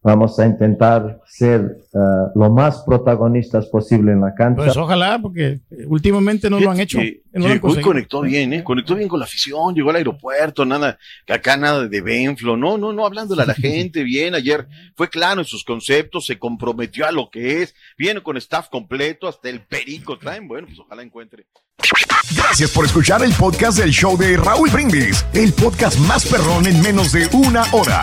S25: Vamos a intentar ser ah, lo más protagonistas posible en la cancha.
S4: Pues ojalá, porque últimamente no lo han hecho.
S20: Que-
S4: no lo han conseguido.
S20: conectó bien, ¿eh? Conectó bien con la afición, llegó al aeropuerto, nada, que acá nada de Benflo, no, no, no, hablándole a la gente bien, ayer fue claro en sus conceptos, se comprometió a lo que es, viene con staff completo, hasta el perico traen, bueno, pues ojalá encuentre.
S26: Gracias por escuchar el podcast del show de Raúl Brindis, el podcast más perrón en menos de una hora.